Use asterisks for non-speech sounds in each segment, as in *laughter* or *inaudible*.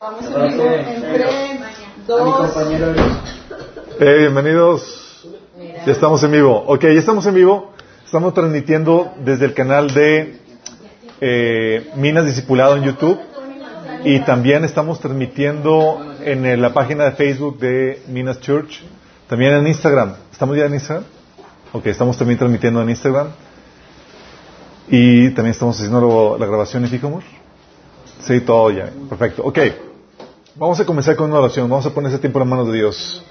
Vamos en vivo en 3, 2, Eh, bienvenidos. Ya estamos en vivo. Ok, ya estamos en vivo. Estamos transmitiendo desde el canal de eh, Minas Discipulado en YouTube. Y también estamos transmitiendo en eh, la página de Facebook de Minas Church. También en Instagram. ¿Estamos ya en Instagram? Ok, estamos también transmitiendo en Instagram. Y también estamos haciendo la grabación en Ficomur. Sí, todo ya. Perfecto. Ok. Vamos a comenzar con una oración. Vamos a poner ese tiempo en las manos de Dios.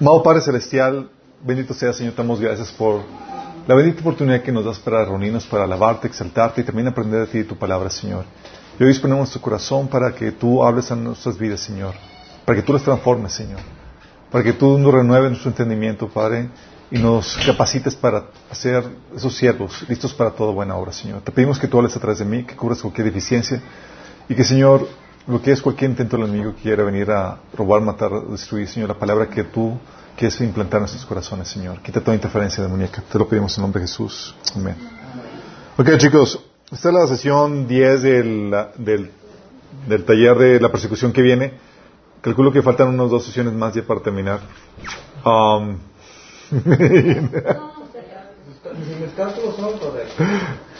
Amado Padre Celestial, bendito sea, Señor. Te gracias por la bendita oportunidad que nos das para reunirnos, para alabarte, exaltarte y también aprender de ti y tu palabra, Señor. Y hoy disponemos nuestro corazón para que tú hables a nuestras vidas, Señor. Para que tú las transformes, Señor. Para que tú nos renueves nuestro entendimiento, Padre, y nos capacites para hacer esos siervos listos para toda buena obra, Señor. Te pedimos que tú hables a través de mí, que cubras cualquier deficiencia y que, Señor, lo que es cualquier intento del enemigo que quiera venir a robar, matar, destruir, Señor, la palabra que tú quieres implantar en nuestros corazones, Señor. Quita toda interferencia demoníaca. Te lo pedimos en nombre de Jesús. Amén. Ok, chicos, esta es la sesión 10 del, del, del taller de la persecución que viene. Calculo que faltan unas dos sesiones más ya para terminar. Um, *laughs*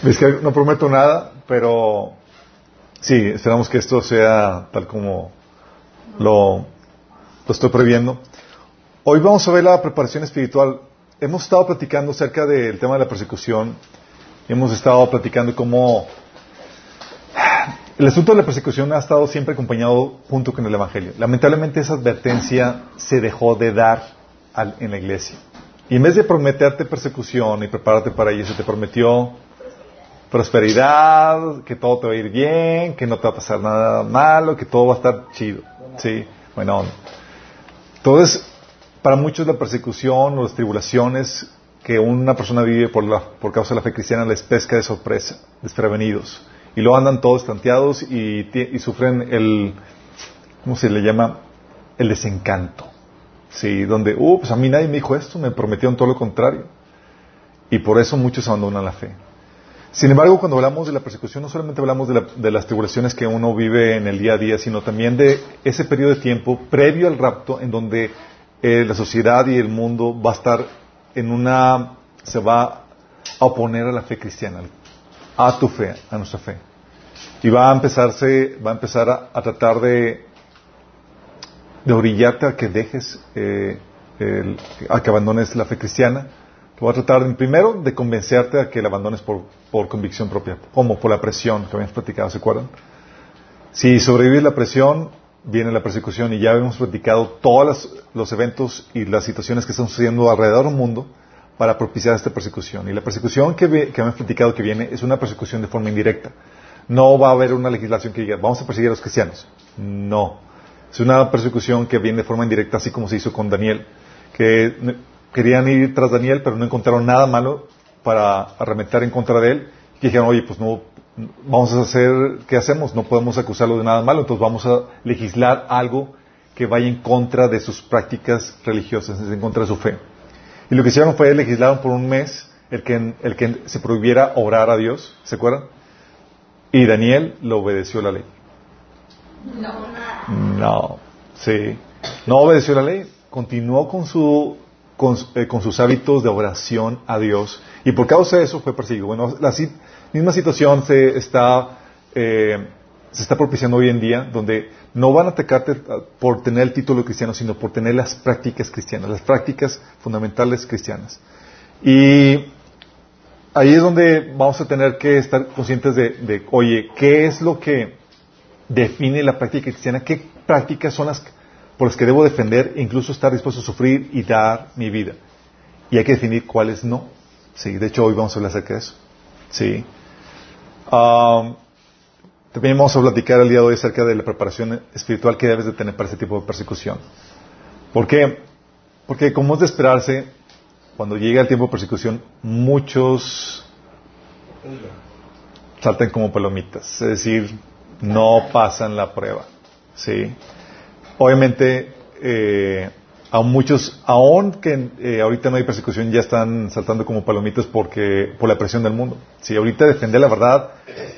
*laughs* no prometo nada, pero sí, esperamos que esto sea tal como lo, lo estoy previendo. Hoy vamos a ver la preparación espiritual. Hemos estado platicando acerca del tema de la persecución. Hemos estado platicando cómo el asunto de la persecución ha estado siempre acompañado junto con el Evangelio. Lamentablemente esa advertencia se dejó de dar al, en la iglesia. Y en vez de prometerte persecución y prepararte para ello, se te prometió prosperidad, que todo te va a ir bien, que no te va a pasar nada malo, que todo va a estar chido. Sí, bueno. Entonces, para muchos la persecución o las tribulaciones que una persona vive por, la, por causa de la fe cristiana les pesca de sorpresa, desprevenidos. Y luego andan todos tanteados y, y sufren el, ¿cómo se le llama? El desencanto. Sí, donde, uh, pues a mí nadie me dijo esto, me prometieron todo lo contrario. Y por eso muchos abandonan la fe. Sin embargo, cuando hablamos de la persecución, no solamente hablamos de, la, de, las tribulaciones que uno vive en el día a día, sino también de ese periodo de tiempo previo al rapto en donde eh, la sociedad y el mundo va a estar en una, se va a oponer a la fe cristiana, a tu fe, a nuestra fe. Y va a empezarse, va a empezar a, tratar de, de orillarte a que dejes, eh, el, a que abandones la fe cristiana. Va a tratar primero de convencerte a que la abandones por, por convicción propia, como por la presión que habíamos platicado, ¿se acuerdan? Si sobrevives la presión, viene la persecución y ya hemos platicado todos los eventos y las situaciones que están sucediendo alrededor del mundo para propiciar esta persecución. Y la persecución que, que hemos platicado que viene es una persecución de forma indirecta. No va a haber una legislación que diga, vamos a perseguir a los cristianos. No. Es una persecución que viene de forma indirecta, así como se hizo con Daniel, que querían ir tras Daniel, pero no encontraron nada malo para arremeter en contra de él. Y dijeron, oye, pues no, vamos a hacer, ¿qué hacemos? No podemos acusarlo de nada malo, entonces vamos a legislar algo que vaya en contra de sus prácticas religiosas, en contra de su fe. Y lo que hicieron fue legislar por un mes el que, el que se prohibiera orar a Dios, ¿se acuerdan? Y Daniel lo obedeció la ley. No. No, sí. No obedeció la ley, continuó con, su, con, eh, con sus hábitos de oración a Dios y por causa de eso fue perseguido. Bueno, la misma situación se está, eh, se está propiciando hoy en día, donde no van a atacarte por tener el título cristiano, sino por tener las prácticas cristianas, las prácticas fundamentales cristianas. Y ahí es donde vamos a tener que estar conscientes de oye, ¿qué es lo que define la práctica cristiana? ¿Qué prácticas son las por las que debo defender e incluso estar dispuesto a sufrir y dar mi vida? Y hay que definir cuáles no. Sí, de hecho hoy vamos a hablar acerca de eso. Sí. También vamos a platicar el día de hoy acerca de la preparación espiritual que debes de tener para este tipo de persecución. ¿Por qué? Porque como es de esperarse, cuando llega el tiempo de persecución, muchos saltan como palomitas, es decir, no pasan la prueba. ¿sí? Obviamente, eh, a muchos, aún que eh, ahorita no hay persecución, ya están saltando como palomitas porque por la presión del mundo. Si ahorita defender la verdad,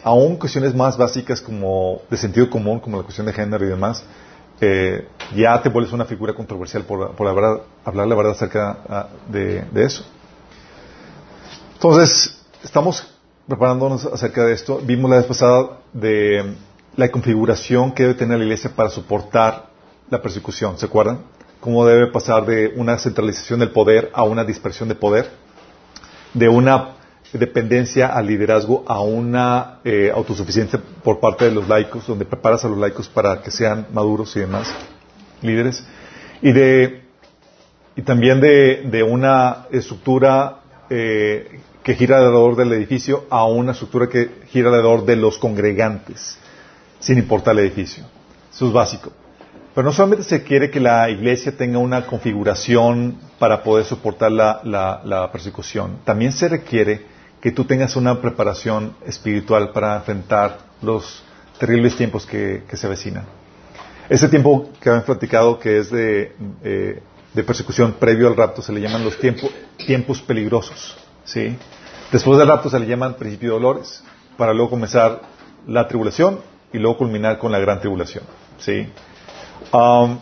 aún cuestiones más básicas como de sentido común, como la cuestión de género y demás, eh, ya te vuelves una figura controversial por, por la verdad, hablar la verdad acerca ah, de, de eso. Entonces, estamos preparándonos acerca de esto. Vimos la vez pasada de la configuración que debe tener la iglesia para soportar la persecución. ¿Se acuerdan? cómo debe pasar de una centralización del poder a una dispersión de poder, de una dependencia al liderazgo a una eh, autosuficiencia por parte de los laicos, donde preparas a los laicos para que sean maduros y demás líderes, y de y también de, una estructura eh, que gira alrededor del edificio a una estructura que gira alrededor de los congregantes, sin importar el edificio. Eso es básico. Pero no solamente se quiere que la iglesia tenga una configuración para poder soportar la, persecución, también se requiere que tú tengas una preparación espiritual para enfrentar los terribles tiempos que, se avecinan. Ese tiempo que habían platicado, que es de, eh, persecución previo al rapto, se le llaman los tiempos peligrosos. ¿sí? Después del rapto se le llaman principio de dolores, para luego comenzar la tribulación y luego culminar con la gran tribulación. ¿sí? Um,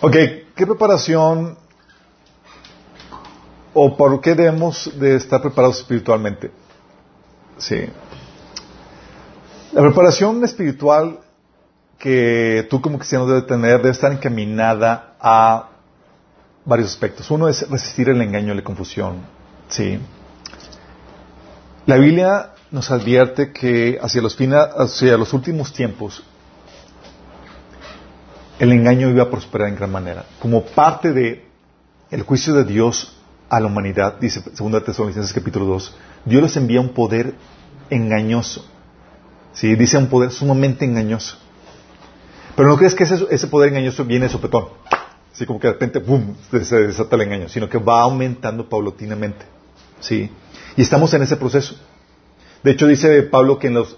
ok, ¿qué preparación o por qué debemos de estar preparados espiritualmente? Sí. La preparación espiritual que tú como cristiano debes tener debe estar encaminada a varios aspectos. Uno es resistir el engaño y la confusión. Sí. La Biblia nos advierte que hacia los, hacia los últimos tiempos el engaño iba a prosperar en gran manera. Como parte de juicio de Dios a la humanidad, dice 2 Tesalonicenses capítulo 2, Dios les envía un poder engañoso. ¿Sí? Dice un poder sumamente engañoso. Pero no crees que ese, poder engañoso viene de sopetón. Así como que de repente, ¡boom!, se desata el engaño, sino que va aumentando paulatinamente. ¿Sí? Y estamos en ese proceso. De hecho, dice Pablo que en los,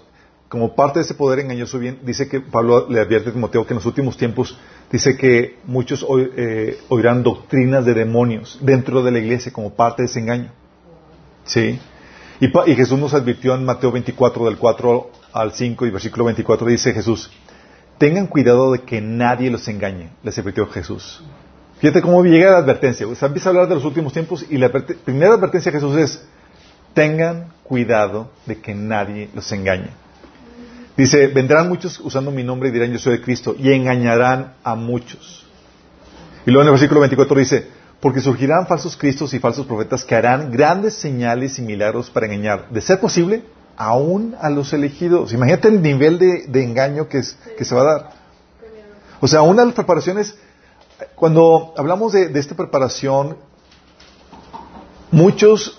como parte de ese poder engañoso bien, dice que Pablo le advierte a Timoteo que en los últimos tiempos dice que muchos eh, oirán doctrinas de demonios dentro de la iglesia como parte de ese engaño. ¿Sí? Y, Jesús nos advirtió en Mateo 24, del 4 al 5 y versículo 24, dice Jesús, tengan cuidado de que nadie los engañe, les advirtió Jesús. Fíjate cómo llega la advertencia. O sea, empieza a hablar de los últimos tiempos y la primera advertencia de Jesús es, tengan cuidado de que nadie los engañe. Dice, vendrán muchos usando mi nombre y dirán yo soy de Cristo y engañarán a muchos. Y luego en el versículo 24 dice, porque surgirán falsos cristos y falsos profetas que harán grandes señales y milagros para engañar, de ser posible, aún a los elegidos. Imagínate el nivel de, engaño que, que, se va a dar. O sea, una de las preparaciones, cuando hablamos de esta preparación, muchos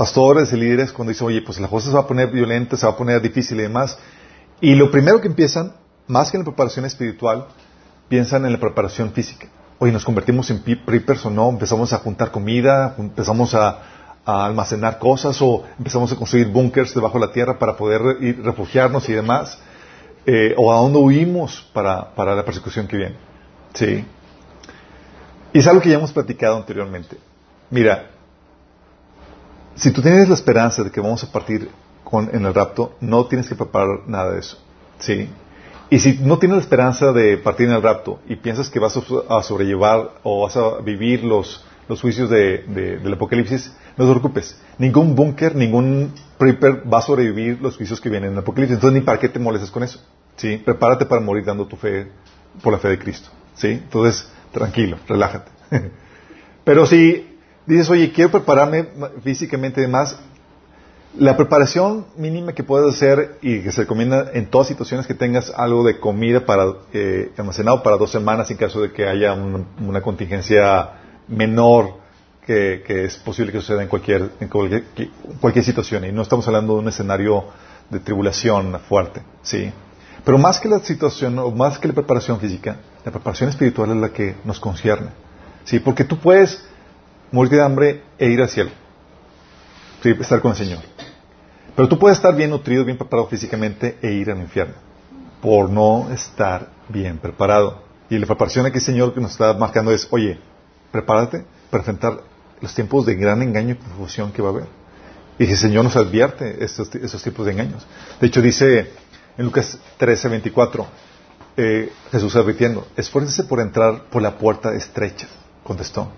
pastores y líderes cuando dicen, oye, pues la cosa se va a poner violenta, se va a poner difícil y demás. Y lo primero que empiezan, más que en la preparación espiritual, piensan en la preparación física. Oye, nos convertimos en preppers o no, empezamos a juntar comida, empezamos a, almacenar cosas o empezamos a construir búnkers debajo de la tierra para poder ir, refugiarnos y demás. Eh, o a dónde huimos para, para la persecución que viene. Sí. Y es algo que ya hemos platicado anteriormente. Mira, si tú tienes la esperanza de que vamos a partir con, en el rapto, no tienes que preparar nada de eso. ¿Sí? Y si no tienes la esperanza de partir en el rapto y piensas que vas a sobrellevar o vas a vivir los, los juicios de, del Apocalipsis, no te preocupes. Ningún búnker, ningún prepper va a sobrevivir los juicios que vienen en el Apocalipsis. Entonces, ni para qué te molestes con eso. ¿Sí? Prepárate para morir dando tu fe por la fe de Cristo. ¿Sí? Entonces, tranquilo, relájate. *laughs* Pero si dices, oye, quiero prepararme físicamente más, la preparación mínima que puedes hacer y que se recomienda en todas situaciones que tengas algo de comida para eh, almacenado para dos semanas en caso de que haya una contingencia menor que, es posible que suceda en cualquier, en cualquier, situación. Y no estamos hablando de un escenario de tribulación fuerte, ¿sí? Pero más que la situación, más que la preparación física, la preparación espiritual es la que nos concierne. ¿Sí? Porque tú puedes morir de hambre e ir al cielo. estar con el Señor. Pero tú puedes estar bien nutrido, bien preparado físicamente e ir al infierno por no estar bien preparado. Y la preparación aquí, Señor, que nos está marcando es, oye, prepárate para enfrentar los tiempos de gran engaño y confusión que va a haber. Y el Señor nos advierte estos, esos tipos de engaños. De hecho, dice en Lucas 13, 24, eh, Jesús advirtiendo, esfuércense por entrar por la puerta estrecha, contestó,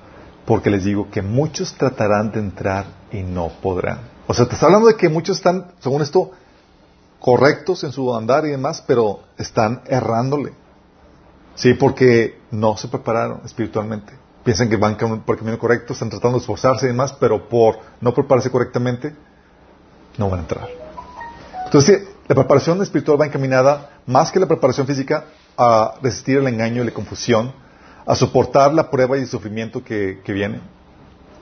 porque les digo que muchos tratarán de entrar y no podrán. O sea, te está hablando de que muchos están, según esto, correctos en su andar y demás, pero están errándole. Sí, porque no se prepararon espiritualmente. Piensan que van por el camino correcto, están tratando de esforzarse y demás, pero por no prepararse correctamente, no van a entrar. Entonces, la preparación espiritual va encaminada, más que la preparación física, a resistir el engaño y la confusión, a soportar la prueba y el sufrimiento que, que viene.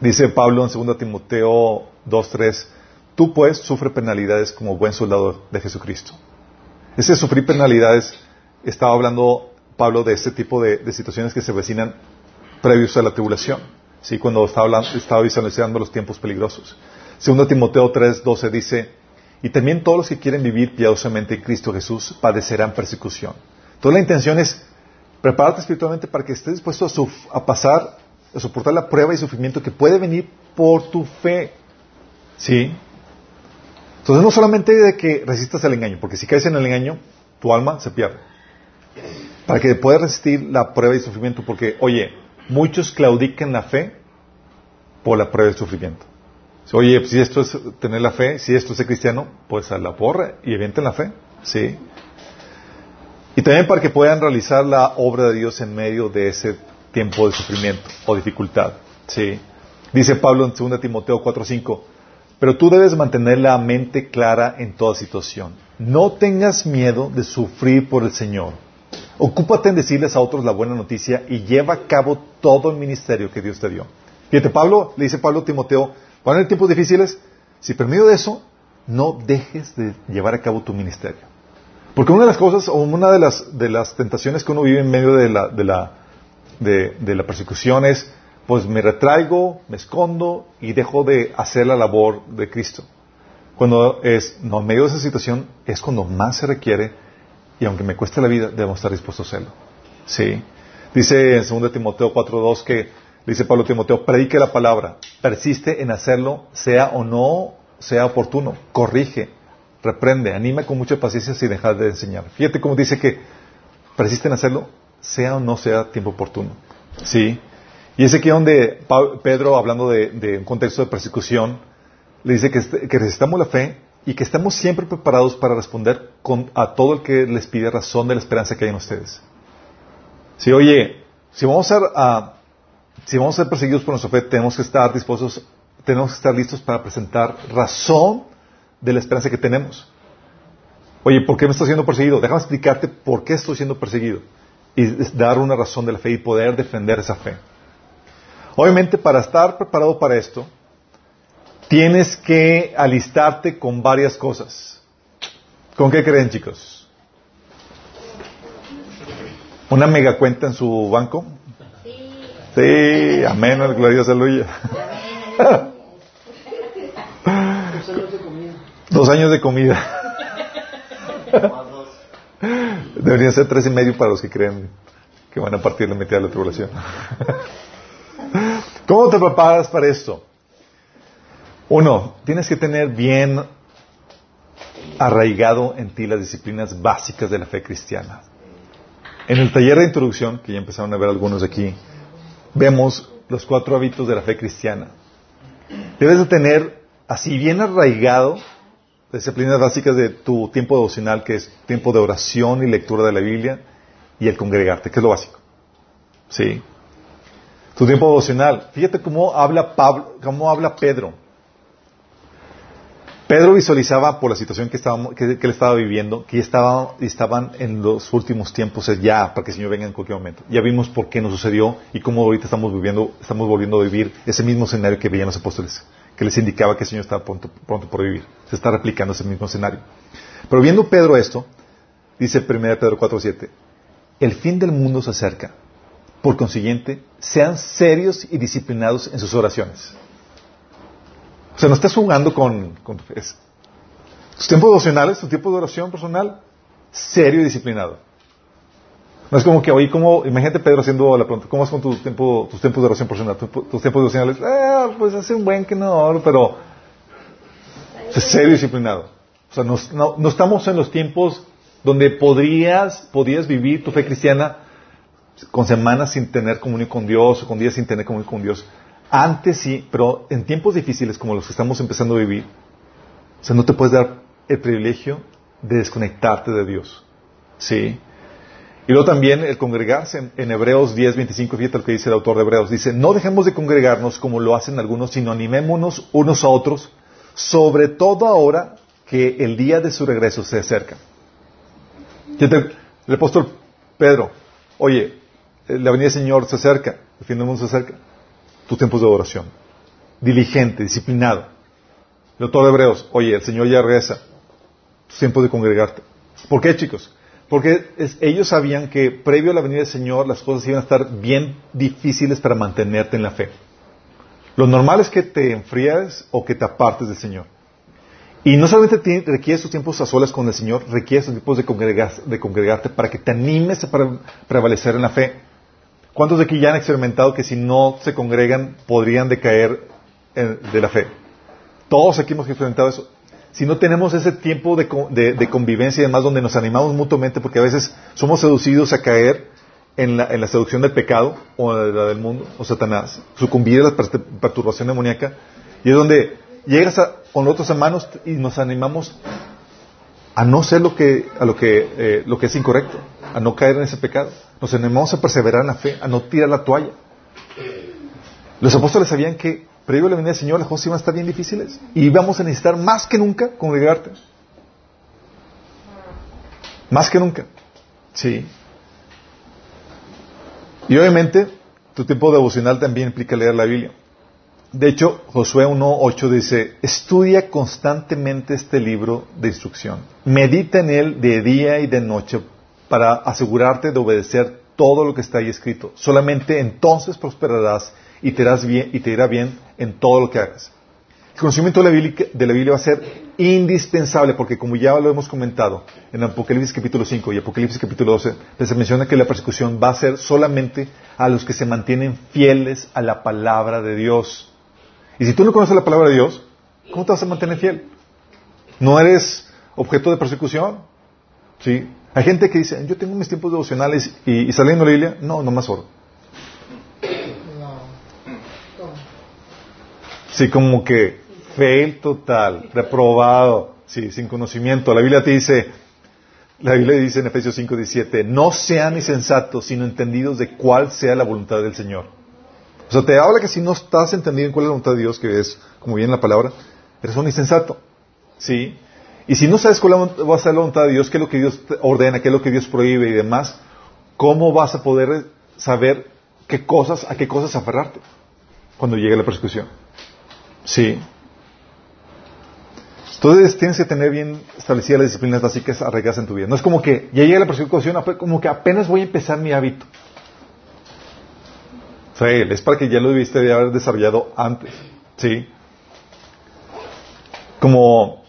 Dice Pablo en 2 Timoteo 2.3, tú pues sufre penalidades como buen soldado de Jesucristo. Ese sufrir penalidades, estaba hablando Pablo de este tipo de, de situaciones que se vecinan previos a la tribulación, ¿sí? cuando estaba, hablando, estaba visualizando los tiempos peligrosos. Segundo Timoteo 3:12 dice, y también todos los que quieren vivir piadosamente en Cristo Jesús padecerán persecución. Entonces la intención es prepararte espiritualmente para que estés dispuesto a, a pasar, a soportar la prueba y sufrimiento que puede venir por tu fe. ¿Sí? Entonces no solamente de que resistas al engaño, porque si caes en el engaño, tu alma se pierde. Para que puedas resistir la prueba y sufrimiento, porque, oye, muchos claudican la fe por la prueba y sufrimiento. Oye, si esto es tener la fe, si esto es ser cristiano, pues a la porra y evienten la fe. Sí. Y también para que puedan realizar la obra de Dios en medio de ese tiempo de sufrimiento o dificultad. Sí. Dice Pablo en 2 Timoteo 4:5, pero tú debes mantener la mente clara en toda situación. No tengas miedo de sufrir por el Señor. Ocúpate en decirles a otros la buena noticia y lleva a cabo todo el ministerio que Dios te dio. Fíjate, Pablo, le dice Pablo a Timoteo, van a tiempos difíciles, si por medio de eso, no dejes de llevar a cabo tu ministerio. Porque una de las cosas, o una de las, de las tentaciones que uno vive en medio de la, de la, de, la persecución es, pues me retraigo, me escondo y dejo de hacer la labor de Cristo. Cuando es, no, en medio de esa situación es cuando más se requiere y aunque me cueste la vida, debemos estar dispuestos a hacerlo. Sí. Dice en 2 Timoteo 4.2 que, dice Pablo Timoteo, predique la palabra, persiste en hacerlo, sea o no sea oportuno, corrige, reprende, anima con mucha paciencia sin dejar de enseñar. Fíjate cómo dice que persiste en hacerlo, sea o no sea tiempo oportuno. Sí. Y es aquí donde Pedro, hablando de, un contexto de persecución, le dice que, que resistamos la fe y que estamos siempre preparados para responder a todo el que les pide razón de la esperanza que hay en ustedes. Si, oye, si vamos a, si vamos a ser perseguidos por nuestra fe, tenemos que estar dispuestos, tenemos que estar listos para presentar razón de la esperanza que tenemos. Oye, ¿por qué me estás siendo perseguido? Déjame explicarte por qué estoy siendo perseguido y dar una razón de la fe y poder defender esa fe. Obviamente, para estar preparado para esto, tienes que alistarte con varias cosas. ¿Con qué creen, chicos? ¿Una mega cuenta en su banco? Sí. Sí, amén, gloriosa aleluya. Dos años de comida. Deberían ser tres y medio para los que creen que van a partir la mitad de la tribulación. ¿Cómo te preparas para esto? Uno, tienes que tener bien arraigado en ti las disciplinas básicas de la fe cristiana. En el taller de introducción, que ya empezaron a ver algunos aquí, vemos los cuatro hábitos de la fe cristiana. Debes de tener así bien arraigado disciplinas básicas de tu tiempo devocional, que es tiempo de oración y lectura de la Biblia, y el congregarte, que es lo básico. ¿Sí? Tu tiempo devocional. Fíjate cómo habla Pablo, cómo habla Pedro. Pedro visualizaba por la situación que, que, él estaba viviendo, que estaba, estaban en los últimos tiempos ya, para que el Señor venga en cualquier momento. Ya vimos por qué nos sucedió y cómo ahorita estamos viviendo, estamos volviendo a vivir ese mismo escenario que veían los apóstoles, que les indicaba que el Señor estaba pronto, por vivir. Se está replicando ese mismo escenario. Pero viendo Pedro esto, dice 1 Pedro 4.7, el fin del mundo se acerca. Por consiguiente, sean serios y disciplinados en sus oraciones. O sea, no estás jugando con, con. Tus tiempos devocionales, tu tiempo de oración personal, serio y disciplinado. No es como que hoy, como, imagínate Pedro haciendo la pregunta, ¿cómo es con tu tiempo, tus tiempos de oración personal? Tus, tus tiempos de oración, eh, pues hace un buen que no, pero y disciplinado. O sea, no, no, estamos en los tiempos donde podrías, podrías vivir tu fe cristiana con semanas sin tener comunión con Dios, o con días sin tener comunión con Dios. Antes sí, pero en tiempos difíciles como los que estamos empezando a vivir, o sea, no te puedes dar el privilegio de desconectarte de Dios. ¿Sí? Y luego también el congregarse en, Hebreos 10, 25, fíjate lo que dice el autor de Hebreos. Dice, no dejemos de congregarnos como lo hacen algunos, sino animémonos unos a otros, sobre todo ahora que el día de su regreso se acerca. El apóstol Pedro, oye, la venida del Señor se acerca, el fin del mundo se acerca. Tus tiempos de oración. Diligente, disciplinado. El autor de Hebreos, oye, el Señor ya regresa. Tus tiempos de congregarte. ¿Por qué, chicos? Porque ellos sabían que previo a la venida del Señor las cosas iban a estar bien difíciles para mantenerte en la fe. Lo normal es que te enfríes o que te apartes del Señor. Y no solamente requieres tus tiempos a solas con el Señor, requieres tus tiempos de, de congregarte para que te animes a prevalecer en la fe. ¿Cuántos de aquí ya han experimentado que si no se congregan podrían decaer de la fe? Todos aquí hemos experimentado eso si no tenemos ese tiempo de, convivencia y demás donde nos animamos mutuamente, porque a veces somos seducidos a caer en la, seducción del pecado o la del mundo o Satanás, sucumbir a la perturbación demoníaca, y es donde llegas con otros hermanos y nos animamos a no ser lo que, a lo que, eh, lo que es incorrecto, a no caer en ese pecado. Nos animamos a perseverar en la fe, a no tirar la toalla. Los apóstoles sabían que previo a la venida del Señor las cosas iban a estar bien difíciles y vamos a necesitar más que nunca congregarte. Más que nunca. Sí. Y obviamente, tu tiempo devocional también implica leer la Biblia. De hecho, Josué 1.8 dice, estudia constantemente este libro de instrucción. Medita en él de día y de noche para asegurarte de obedecer todo lo que está ahí escrito. Solamente entonces prosperarás y te, bien, y te irá bien en todo lo que hagas. El conocimiento de la, Biblia, va a ser indispensable porque como ya lo hemos comentado en Apocalipsis capítulo 5 y Apocalipsis capítulo 12, pues se menciona que la persecución va a ser solamente a los que se mantienen fieles a la palabra de Dios. Y si tú no conoces la palabra de Dios, ¿cómo te vas a mantener fiel? ¿No eres objeto de persecución? ¿Sí? Hay gente que dice, yo tengo mis tiempos devocionales y, y saliendo la Biblia, no, no más oro. Sí, como que fail total, reprobado, sí, sin conocimiento. La Biblia te dice, la Biblia dice en Efesios 5, 17, no sean insensatos, sino entendidos de cuál sea la voluntad del Señor. O sea, te habla que si no estás entendido en cuál es la voluntad de Dios, que es, como viene la palabra, eres un insensato. ¿Sí? Y si no sabes cuál va a ser la voluntad de Dios, qué es lo que Dios ordena, qué es lo que Dios prohíbe y demás, ¿cómo vas a poder saber qué cosas, a qué cosas aferrarte cuando llegue la persecución? Sí. Entonces tienes que tener bien establecidas las disciplinas básicas arraigadas en tu vida. No es como que ya llega la persecución, como que apenas voy a empezar mi hábito. O es para que ya lo debiste de haber desarrollado antes. ¿Sí? Como...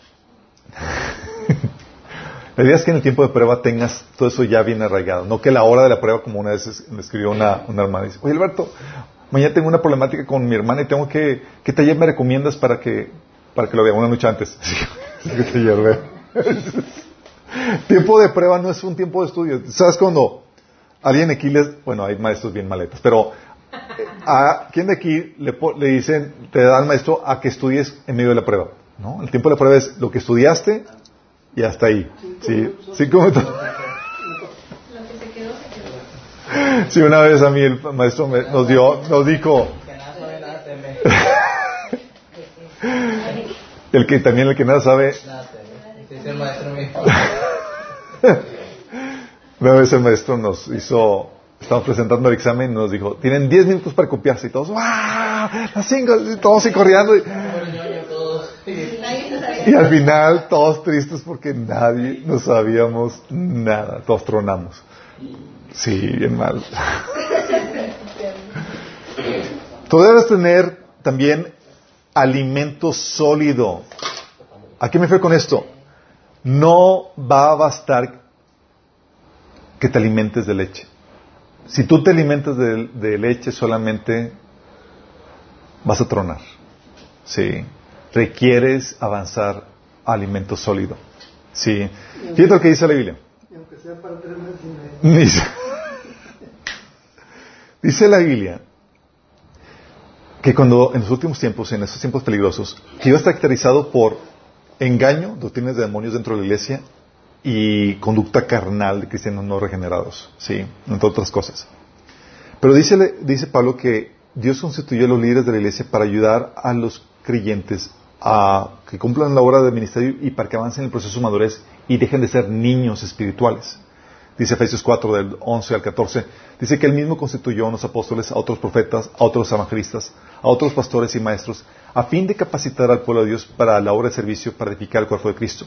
*laughs* la idea es que en el tiempo de prueba tengas todo eso ya bien arraigado. No que la hora de la prueba, como una vez me escribió una, una hermana, dice, oye Alberto, mañana tengo una problemática con mi hermana y tengo que, ¿qué taller me recomiendas para que, para que lo vea una noche antes? *laughs* ¿Qué taller *laughs* tiempo de prueba no es un tiempo de estudio. ¿Sabes cuando alguien aquí les, bueno, hay maestros bien maletas, pero eh, a quién de aquí le, le dicen, te da el maestro a que estudies en medio de la prueba? ¿No? El tiempo de la prueba es lo que estudiaste y hasta ahí. Sí, sí, como Sí, una vez a mí el maestro nos dio, nos dijo, *laughs* el que también el que nada sabe. *laughs* Una vez el maestro nos hizo, estamos presentando el examen y nos dijo, tienen 10 minutos para copiarse y todos, ¡wow! Las cinco, todos y corriendo. Y, y al final todos tristes porque nadie no sabíamos nada, todos tronamos. Sí, bien mal. Tú debes tener también alimento sólido. ¿A qué me fue con esto? No va a bastar que te alimentes de leche. Si tú te alimentas de, leche solamente vas a tronar. Sí. Requieres avanzar a alimento sólido. Sí. Fíjate lo que dice la Biblia. aunque sea para tres meses Dice la Biblia que cuando en los últimos tiempos, en estos tiempos peligrosos, que iba a caracterizado por engaño, doctrinas de demonios dentro de la iglesia y conducta carnal de cristianos no regenerados, sí, entre otras cosas. Pero dice, dice Pablo que Dios constituyó a los líderes de la iglesia para ayudar a los creyentes a que cumplan la obra del ministerio y para que avancen en el proceso de madurez y dejen de ser niños espirituales dice Efesios 4 del 11 al 14, dice que él mismo constituyó a unos apóstoles, a otros profetas, a otros evangelistas, a otros pastores y maestros, a fin de capacitar al pueblo de Dios para la obra de servicio, para edificar el cuerpo de Cristo.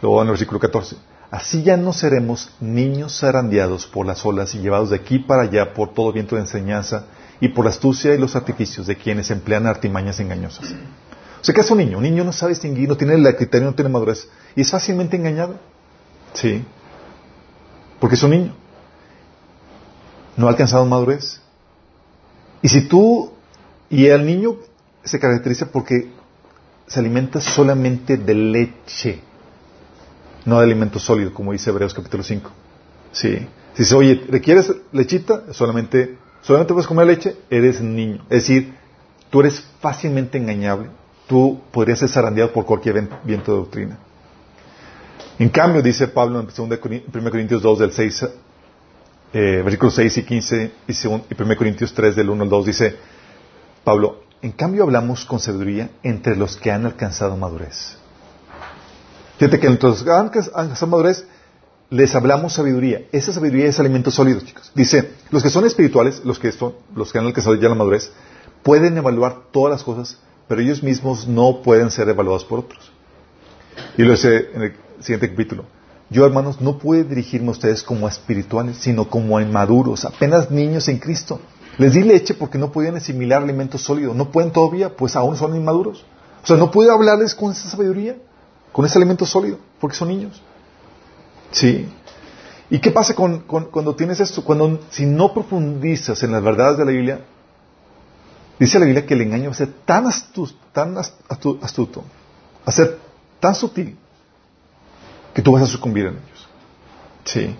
Luego en el versículo 14, así ya no seremos niños zarandeados por las olas y llevados de aquí para allá por todo viento de enseñanza y por la astucia y los artificios de quienes emplean artimañas engañosas. O sea, que es un niño? Un niño no sabe distinguir, no tiene el criterio, no tiene madurez y es fácilmente engañado. Sí porque es un niño. No ha alcanzado madurez. Y si tú, y el niño se caracteriza porque se alimenta solamente de leche, no de alimento sólido, como dice Hebreos capítulo 5. Sí. Si dice, oye, ¿requieres lechita? Solamente, solamente puedes comer leche, eres niño. Es decir, tú eres fácilmente engañable. Tú podrías ser zarandeado por cualquier viento de doctrina. En cambio, dice Pablo en 1 Corintios 2 del 6, eh, versículos 6 y 15 y, 1 Corintios 3 del 1 al 2 dice Pablo, en cambio hablamos con sabiduría entre los que han alcanzado madurez. Fíjate que entre los que han alcanzado madurez les hablamos sabiduría. Esa sabiduría es alimento sólido, chicos. Dice, los que son espirituales, los que, son, los que han alcanzado ya la madurez, pueden evaluar todas las cosas, pero ellos mismos no pueden ser evaluados por otros. Y lo dice en el siguiente capítulo. Yo, hermanos, no puedo dirigirme a ustedes como espirituales, sino como a inmaduros, apenas niños en Cristo. Les di leche porque no podían asimilar alimento sólido. No pueden todavía, pues aún son inmaduros. O sea, no puedo hablarles con esa sabiduría, con ese alimento sólido, porque son niños. ¿Sí? ¿Y qué pasa con, cuando tienes esto? Cuando si no profundizas en las verdades de la Biblia, dice la Biblia que el engaño va a ser tan astuto, tan astuto, va a ser tan sutil, que tú vas a sucumbir en ellos. Sí.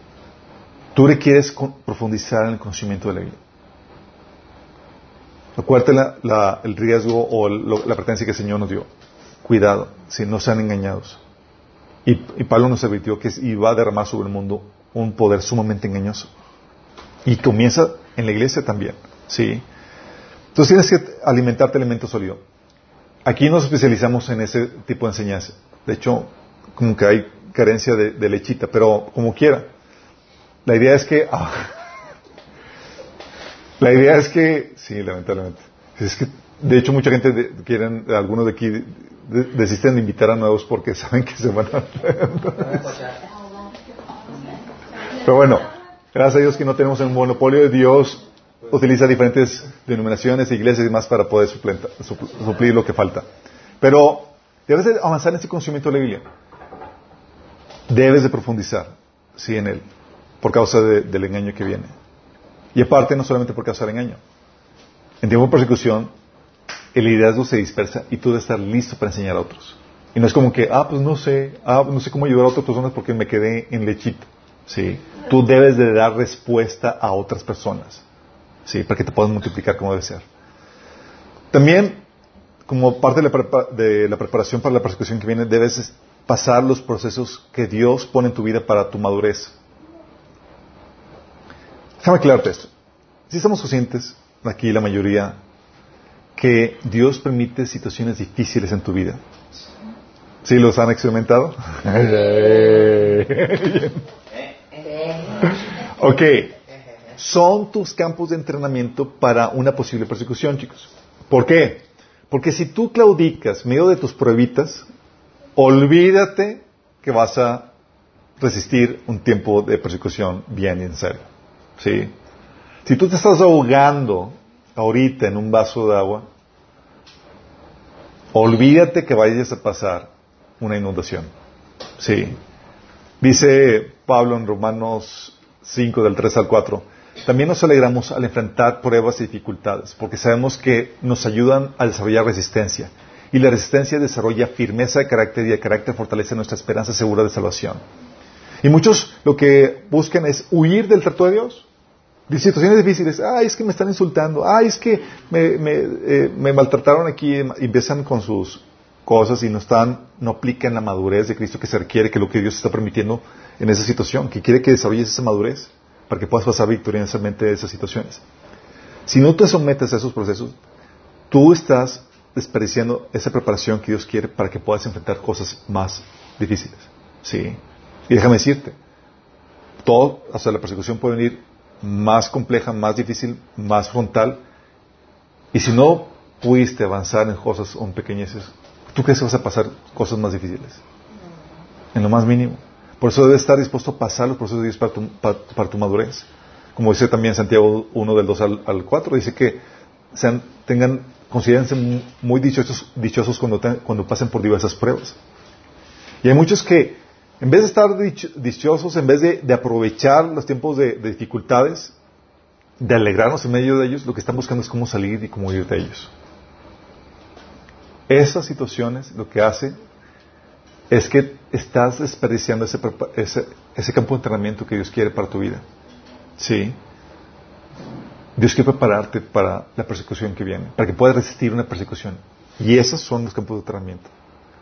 Tú requieres profundizar en el conocimiento de la Biblia. Acuérdate el riesgo o la pretensión que el Señor nos dio. Cuidado, si no sean engañados. Y, Pablo nos advirtió que iba a derramar sobre el mundo un poder sumamente engañoso. Y comienza en la iglesia también. ¿sí? Entonces tienes que alimentarte alimento sólido. Aquí nos especializamos en ese tipo de enseñanza. De hecho, como que hay carencia de, lechita, pero como quiera. La idea es que... *laughs* Ah, la idea es que... Sí, lamentablemente. Es que, de hecho, mucha gente de, quieren, algunos de aquí desisten de invitar a nuevos porque *laughs* saben que se van a... *laughs* pero bueno, gracias a Dios que no tenemos el monopolio de Dios utiliza diferentes denominaciones, iglesias y demás para poder suplir lo que falta. Pero debes avanzar en este conocimiento de la Biblia debes de profundizar, sí, en él, por causa del engaño que viene. Y aparte, no solamente por causa del engaño. En tiempo de persecución, el liderazgo se dispersa y tú debes estar listo para enseñar a otros. Y no es como que, ah, pues no sé, ah, no sé cómo ayudar a otras personas porque me quedé en lechito. Sí. Tú debes de dar respuesta a otras personas. Sí, para que te puedas multiplicar como debe ser. También, como parte de de la preparación para la persecución que viene, debes pasar los procesos que Dios pone en tu vida para tu madurez. Déjame aclararte esto. Si estamos conscientes, aquí la mayoría, que Dios permite situaciones difíciles en tu vida. ¿Sí los han experimentado? *laughs* ok. Son tus campos de entrenamiento para una posible persecución, chicos. ¿Por qué? Porque si tú claudicas medio de tus pruebitas, olvídate que vas a resistir un tiempo de persecución bien en serio. ¿Sí? Si tú te estás ahogando ahorita en un vaso de agua, olvídate que vayas a pasar una inundación. Sí. Dice Pablo en Romanos 5 del 3 al 4, también nos alegramos al enfrentar pruebas y dificultades, porque sabemos que nos ayudan a desarrollar resistencia. Y la resistencia desarrolla firmeza de carácter y de carácter fortalece nuestra esperanza segura de salvación. Y muchos lo que buscan es huir del trato de Dios. De situaciones difíciles, ay, es que me están insultando, ay, es que me, eh, maltrataron aquí, y empiezan con sus cosas y no están, no aplican la madurez de Cristo que se requiere, que lo que Dios está permitiendo en esa situación, que quiere que desarrolles esa madurez para que puedas pasar victoriosamente de esas situaciones. Si no te sometes a esos procesos, tú estás desperdiciando esa preparación que Dios quiere para que puedas enfrentar cosas más difíciles. Sí. Y déjame decirte, todo, hasta la persecución puede venir más compleja, más difícil, más frontal. Y si no pudiste avanzar en cosas o en pequeñeces, ¿tú crees que vas a pasar cosas más difíciles? En lo más mínimo. Por eso debes estar dispuesto a pasar los procesos de Dios para tu, para, tu madurez. Como dice también Santiago 1 del 2 al, 4, dice que sean, tengan, considérense muy dichosos, cuando, cuando pasen por diversas pruebas. Y hay muchos que, en vez de estar dichosos, en vez de, aprovechar los tiempos de, de, dificultades, de alegrarnos en medio de ellos, lo que están buscando es cómo salir y cómo ir de ellos. Esas situaciones lo que hace es que estás desperdiciando ese, ese, campo de entrenamiento que Dios quiere para tu vida. Sí. Dios quiere prepararte para la persecución que viene, para que puedas resistir una persecución. Y esos son los campos de entrenamiento.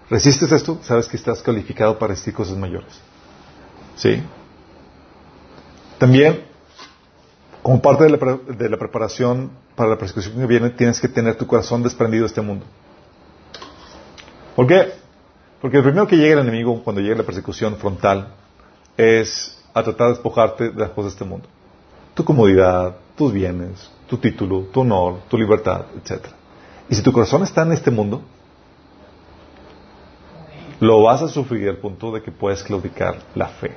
Resistes esto, sabes que estás calificado para resistir cosas mayores. ¿Sí? También, como parte de la, de la preparación para la persecución que viene, tienes que tener tu corazón desprendido de este mundo. ¿Por qué? Porque el primero que llega el enemigo cuando llega la persecución frontal es a tratar de despojarte de las cosas de este mundo. Tu comodidad, tus bienes, tu título, tu honor, tu libertad, etc. Y si tu corazón está en este mundo, lo vas a sufrir al punto de que puedes claudicar la fe.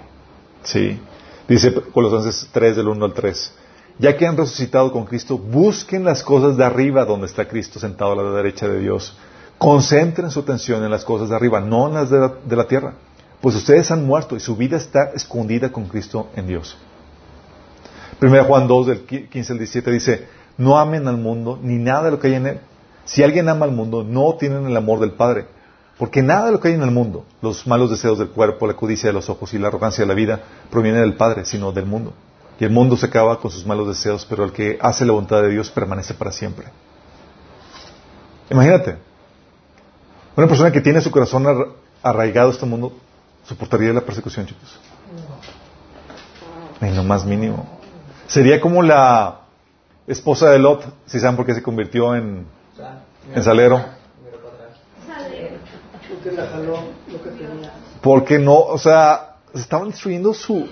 ¿Sí? Dice Colosenses 3 del 1 al 3. Ya que han resucitado con Cristo, busquen las cosas de arriba donde está Cristo sentado a la derecha de Dios Concentren su atención en las cosas de arriba, no en las de la, tierra. Pues ustedes han muerto y su vida está escondida con Cristo en Dios. 1 Juan 2, del 15 al 17 dice, no amen al mundo ni nada de lo que hay en él. Si alguien ama al mundo, no tienen el amor del Padre. Porque nada de lo que hay en el mundo, los malos deseos del cuerpo, la codicia de los ojos y la arrogancia de la vida, proviene del Padre, sino del mundo. Y el mundo se acaba con sus malos deseos, pero el que hace la voluntad de Dios permanece para siempre. Imagínate, una persona que tiene su corazón arraigado a este mundo soportaría la persecución, chicos. En lo más mínimo. Sería como la esposa de Lot, si saben por qué se convirtió en, en salero. Porque no, o sea, estaban destruyendo su,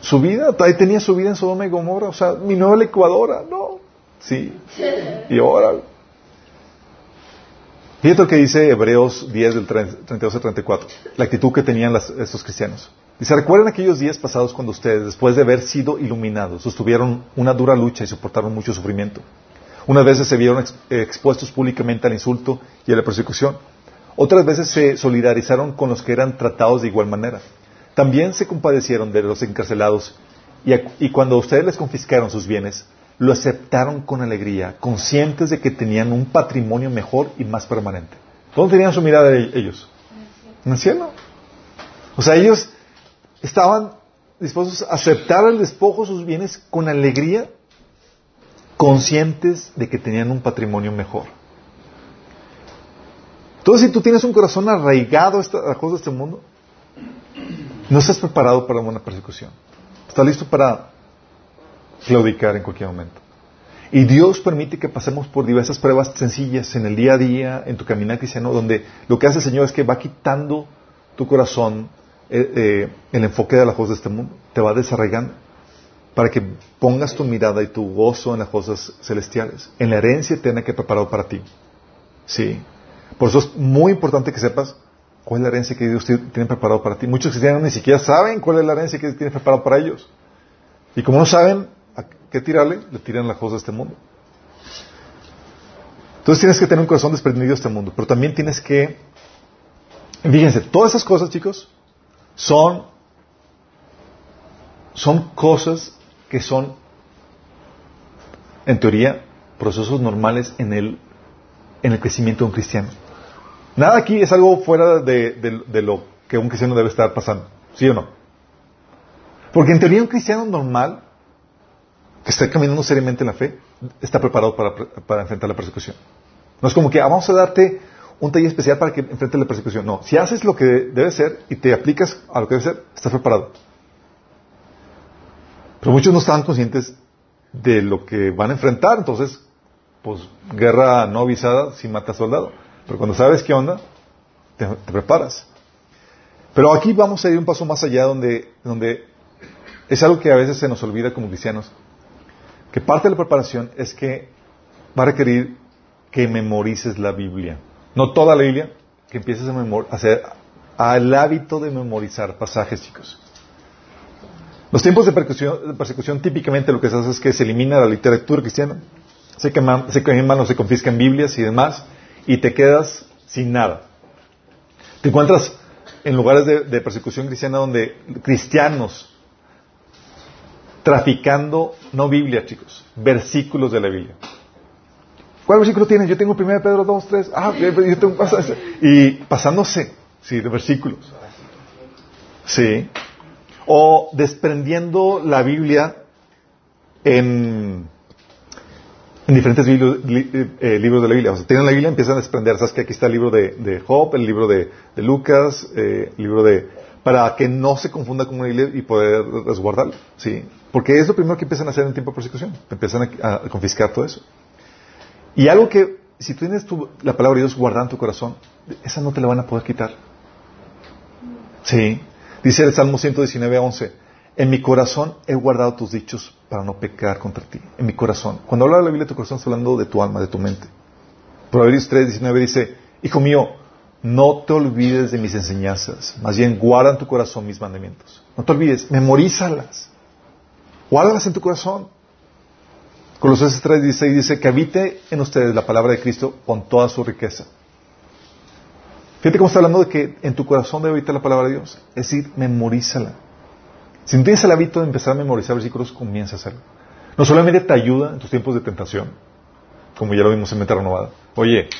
su vida. Ahí tenía su vida en Sodoma y Gomorra. O sea, mi nueva licuadora, no. Sí. Y ahora Fíjate lo que dice Hebreos 10 del 32 al 34, la actitud que tenían estos cristianos. Dice, recuerden aquellos días pasados cuando ustedes, después de haber sido iluminados, sostuvieron una dura lucha y soportaron mucho sufrimiento. Unas veces se vieron expuestos públicamente al insulto y a la persecución. Otras veces se solidarizaron con los que eran tratados de igual manera. También se compadecieron de los encarcelados y cuando ustedes les confiscaron sus bienes, lo aceptaron con alegría, conscientes de que tenían un patrimonio mejor y más permanente. ¿Dónde tenían su mirada ellos? En el cielo. O sea, ellos estaban dispuestos a aceptar el despojo de sus bienes con alegría, conscientes de que tenían un patrimonio mejor. Entonces, si tú tienes un corazón arraigado a las cosas de este mundo, no estás preparado para una persecución. ¿Estás listo para claudicar en cualquier momento. Y Dios permite que pasemos por diversas pruebas sencillas en el día a día, en tu caminar cristiano, donde lo que hace el Señor es que va quitando tu corazón eh, eh, el enfoque de las cosas de este mundo, te va desarraigando para que pongas tu mirada y tu gozo en las cosas celestiales, en la herencia eterna que he preparado para ti. Sí. Por eso es muy importante que sepas cuál es la herencia que Dios tiene preparado para ti. Muchos cristianos ni siquiera saben cuál es la herencia que Dios tiene preparado para ellos. Y como no saben, ¿Qué tirarle? Le tiran las cosas de este mundo. Entonces tienes que tener un corazón desprendido de este mundo, pero también tienes que, fíjense, todas esas cosas, chicos, son, son cosas que son en teoría, procesos normales en el, en el crecimiento de un cristiano. Nada aquí es algo fuera de, de lo que un cristiano debe estar pasando, ¿sí o no? Porque en teoría un cristiano normal, que está caminando seriamente en la fe, está preparado para, enfrentar la persecución. No es como que ah, vamos a darte un taller especial para que enfrentes la persecución. No, si haces lo que debe ser y te aplicas a lo que debe ser, estás preparado. Pero muchos no estaban conscientes de lo que van a enfrentar, entonces, pues, guerra no avisada si mata soldado. Pero cuando sabes qué onda, te, preparas. Pero aquí vamos a ir un paso más allá donde, donde es algo que a veces se nos olvida como cristianos, que parte de la preparación es que va a requerir que memorices la Biblia. No toda la Biblia, que empieces a hacer al hábito de memorizar pasajes, chicos. Los tiempos de persecución, típicamente lo que se hace es que se elimina la literatura cristiana, se queman, se queman se confiscan Biblias y demás, y te quedas sin nada. Te encuentras en lugares de persecución cristiana donde cristianos traficando, no Biblia, chicos, versículos de la Biblia. ¿Cuál versículo tienes? Yo tengo 1 Pedro 2, 3. Ah, yo tengo Y pasándose, sí, de versículos. Sí. O desprendiendo la Biblia en, en diferentes libros, eh, libros de la Biblia. O sea, tienen la Biblia, empiezan a desprender. Sabes que aquí está el libro de, de Job, el libro de, de Lucas, eh, el libro de... Para que no se confunda con una Biblia y poder resguardarlo. Sí. Porque es lo primero que empiezan a hacer en tiempo de persecución. Empiezan a confiscar todo eso. Y algo que, si tú tienes la palabra de Dios guardada en tu corazón, esa no te la van a poder quitar. Sí. Dice el Salmo 119, 11. En mi corazón he guardado tus dichos para no pecar contra ti. En mi corazón. Cuando habla de la Biblia tu corazón, está hablando de tu alma, de tu mente. Proverbios 3, 19 dice, Hijo mío, no te olvides de mis enseñanzas, más bien guarda en tu corazón mis mandamientos. No te olvides, memorízalas. Guárdalas en tu corazón. Colosenses 3.16 dice que habite en ustedes la palabra de Cristo con toda su riqueza. Fíjate cómo está hablando de que en tu corazón debe habitar la palabra de Dios. Es decir, memorízala. Si no tienes el hábito de empezar a memorizar versículos, comienza a hacerlo. No solamente te ayuda en tus tiempos de tentación, como ya lo vimos en Mente Renovada. Oye,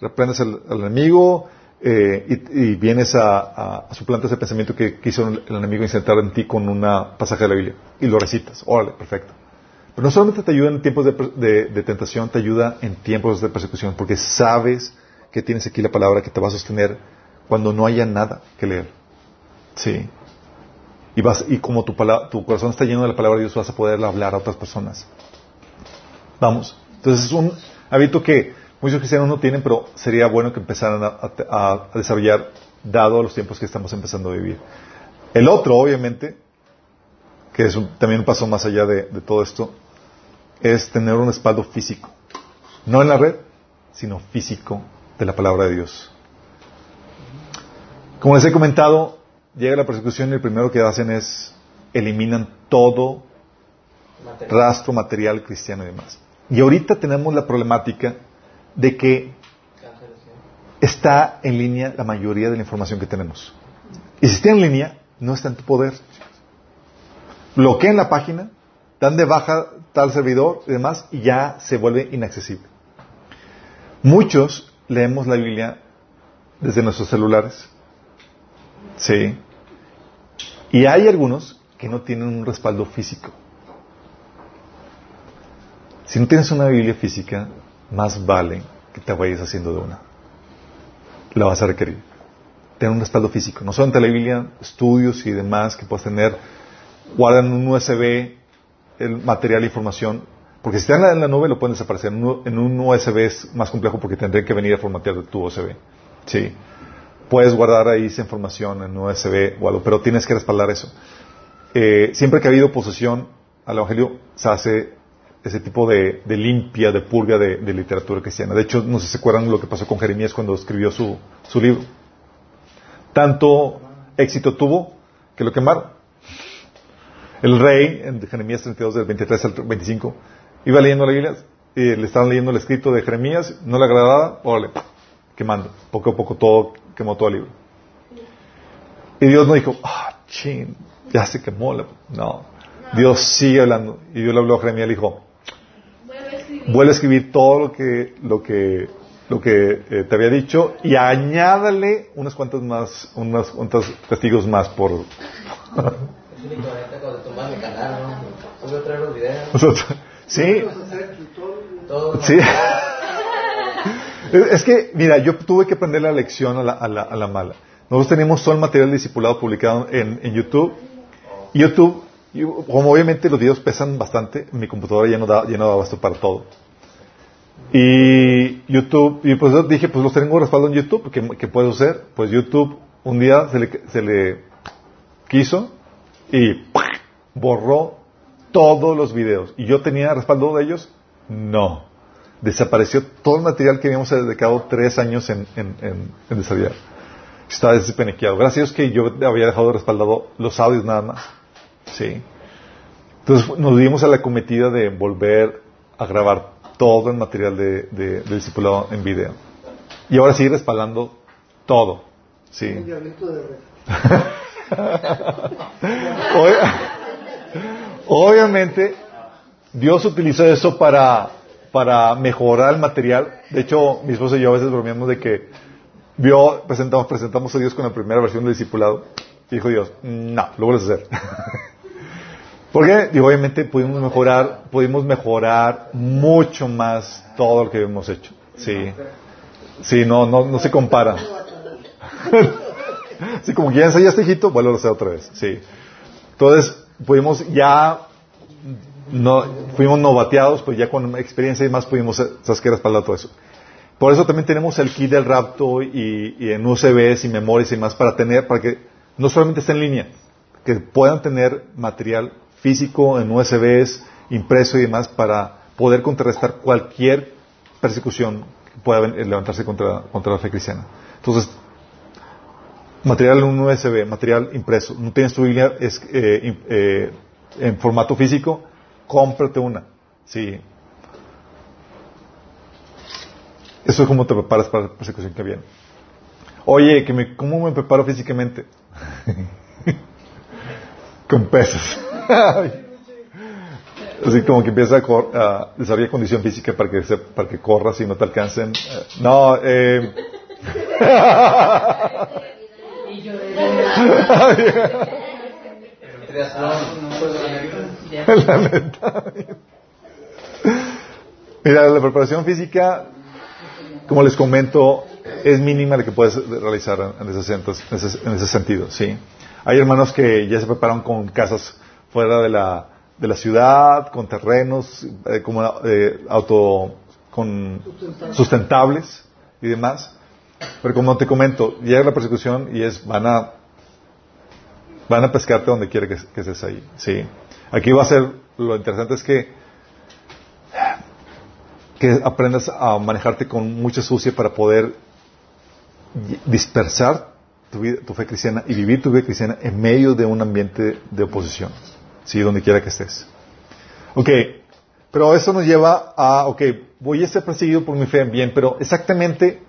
reprendes al, enemigo eh, y, vienes a, a, a, suplantar ese pensamiento que quiso el, enemigo insertar en ti con una pasaje de la Biblia. Y lo recitas. Órale, perfecto. Pero no solamente te ayuda en tiempos de, tentación, te ayuda en tiempos de persecución, porque sabes que tienes aquí la palabra que te va a sostener cuando no haya nada que leer. Sí. Y, vas, y como tu, tu corazón está lleno de la palabra de Dios, vas a poder hablar a otras personas. Vamos. Entonces es un hábito que muchos cristianos no tienen, pero sería bueno que empezaran a, desarrollar, dado los tiempos que estamos empezando a vivir. El otro, obviamente, que es también un paso más allá de todo esto, es tener un respaldo físico. No en la red, sino físico de la palabra de Dios. Como les he comentado, llega la persecución y el primero que hacen es eliminan todo rastro material cristiano y demás. Y ahorita tenemos la problemática de que está en línea la mayoría de la información que tenemos. Y si está en línea, no está en tu poder. Bloqueen la página, dan de baja tal servidor y demás, y ya se vuelve inaccesible. Muchos leemos la Biblia desde nuestros celulares. Sí. Y hay algunos que no tienen un respaldo físico. Si no tienes una Biblia física, más vale que te vayas haciendo de una. La vas a requerir. Tener un respaldo físico. No solamente la Biblia, estudios y demás que puedas tener. Guardan un USB el material e información, porque si está en la, nube lo pueden desaparecer. En un, USB es más complejo porque tendré que venir a formatear tu USB. Sí. Puedes guardar ahí esa información en un USB o algo, pero tienes que respaldar eso. Eh, siempre que ha habido posesión al Evangelio, se hace ese tipo de, limpia, de purga de, literatura cristiana. De hecho, no sé si se acuerdan lo que pasó con Jeremías cuando escribió su, su libro. Tanto éxito tuvo que lo quemaron. El rey, en Jeremías 32, del 23 al 25, iba leyendo la Biblia, y le estaban leyendo el escrito de Jeremías, no le agradaba, órale, quemando. Poco a poco todo, quemó todo el libro. Y Dios no dijo, ah, chin, ya se quemó. No. Dios sigue hablando. Y Dios le habló a Jeremías y le dijo, vuelve a escribir todo lo que, lo que, lo que eh, te había dicho y añádale unas cuantas más, unas cuantas testigos más por. Es único cuando tomas el canal, ¿no? Sube otra los videos. *laughs* sí. Sí. es que, mira, yo tuve que aprender la lección a la, a la, a la mala. Nosotros tenemos todo el material discipulado publicado en, en YouTube. YouTube, como obviamente los videos pesan bastante, mi computadora ya no da, ya no da abasto para todo. Y YouTube, y pues dije, pues los tengo respaldo en YouTube, ¿qué, puedo hacer? Pues YouTube un día se le, se le quiso y borró todos los videos. ¿Y yo tenía respaldo de ellos? No. Desapareció todo el material que habíamos dedicado tres años en, en desarrollar. Estaba despenequeado. Gracias a Dios que yo había dejado respaldado los audios nada más. Sí. Entonces nos dimos a la cometida de volver a grabar todo el material de, de, de discipulado en video. Y ahora sigue respaldando todo. Sí. *laughs* Obviamente, Dios utilizó eso para, para mejorar el material. De hecho, mi esposa y yo a veces bromeamos de que vio, presentamos, presentamos a Dios con la primera versión del discipulado. Y dijo Dios, no, lo vuelves a hacer. *laughs* Porque, y obviamente, pudimos mejorar, pudimos mejorar mucho más todo lo que hemos hecho. Sí. Sí, no, no, no se compara. *laughs* sí, como que ya ensayaste, vuelvo a hacer otra vez. Sí. Entonces, pudimos ya, no, fuimos novateados, pues ya con experiencia y más pudimos, sabes que respaldar todo eso. Por eso también tenemos el kit del Rapto y, y, en UCBs y memorias y más para tener, para que no solamente esté en línea, que puedan tener material físico en USBs, impreso y demás para poder contrarrestar cualquier persecución que pueda levantarse contra, la fe cristiana. Entonces, material en un USB, material impreso, no tienes tu Biblia es, eh, eh, en formato físico, cómprate una. Sí. Eso es como te preparas para la persecución que viene. Oye, que me, ¿cómo me preparo físicamente? *laughs* Con pesas. Así como que empieza a, desarrollar condición física para que, se, para que corras y no te alcancen. No, eh. Mira, la preparación física, como les comento, es mínima la que puedes realizar en ese, en ese, en ese sentido, ¿sí? Hay hermanos que ya se preparan con casas fuera de la, de la ciudad, con terrenos eh, como eh, auto con sustentables y demás. Pero como te comento, llega la persecución y es van a van a pescarte donde quiera que, que estés ahí. Sí. Aquí va a ser lo interesante es que que aprendas a manejarte con mucha sucia para poder dispersar tu, vida, tu fe cristiana y vivir tu vida cristiana en medio de un ambiente de oposición. Sí, donde quiera que estés. Ok, pero eso nos lleva a, ok, voy a ser perseguido por mi fe, bien, pero exactamente,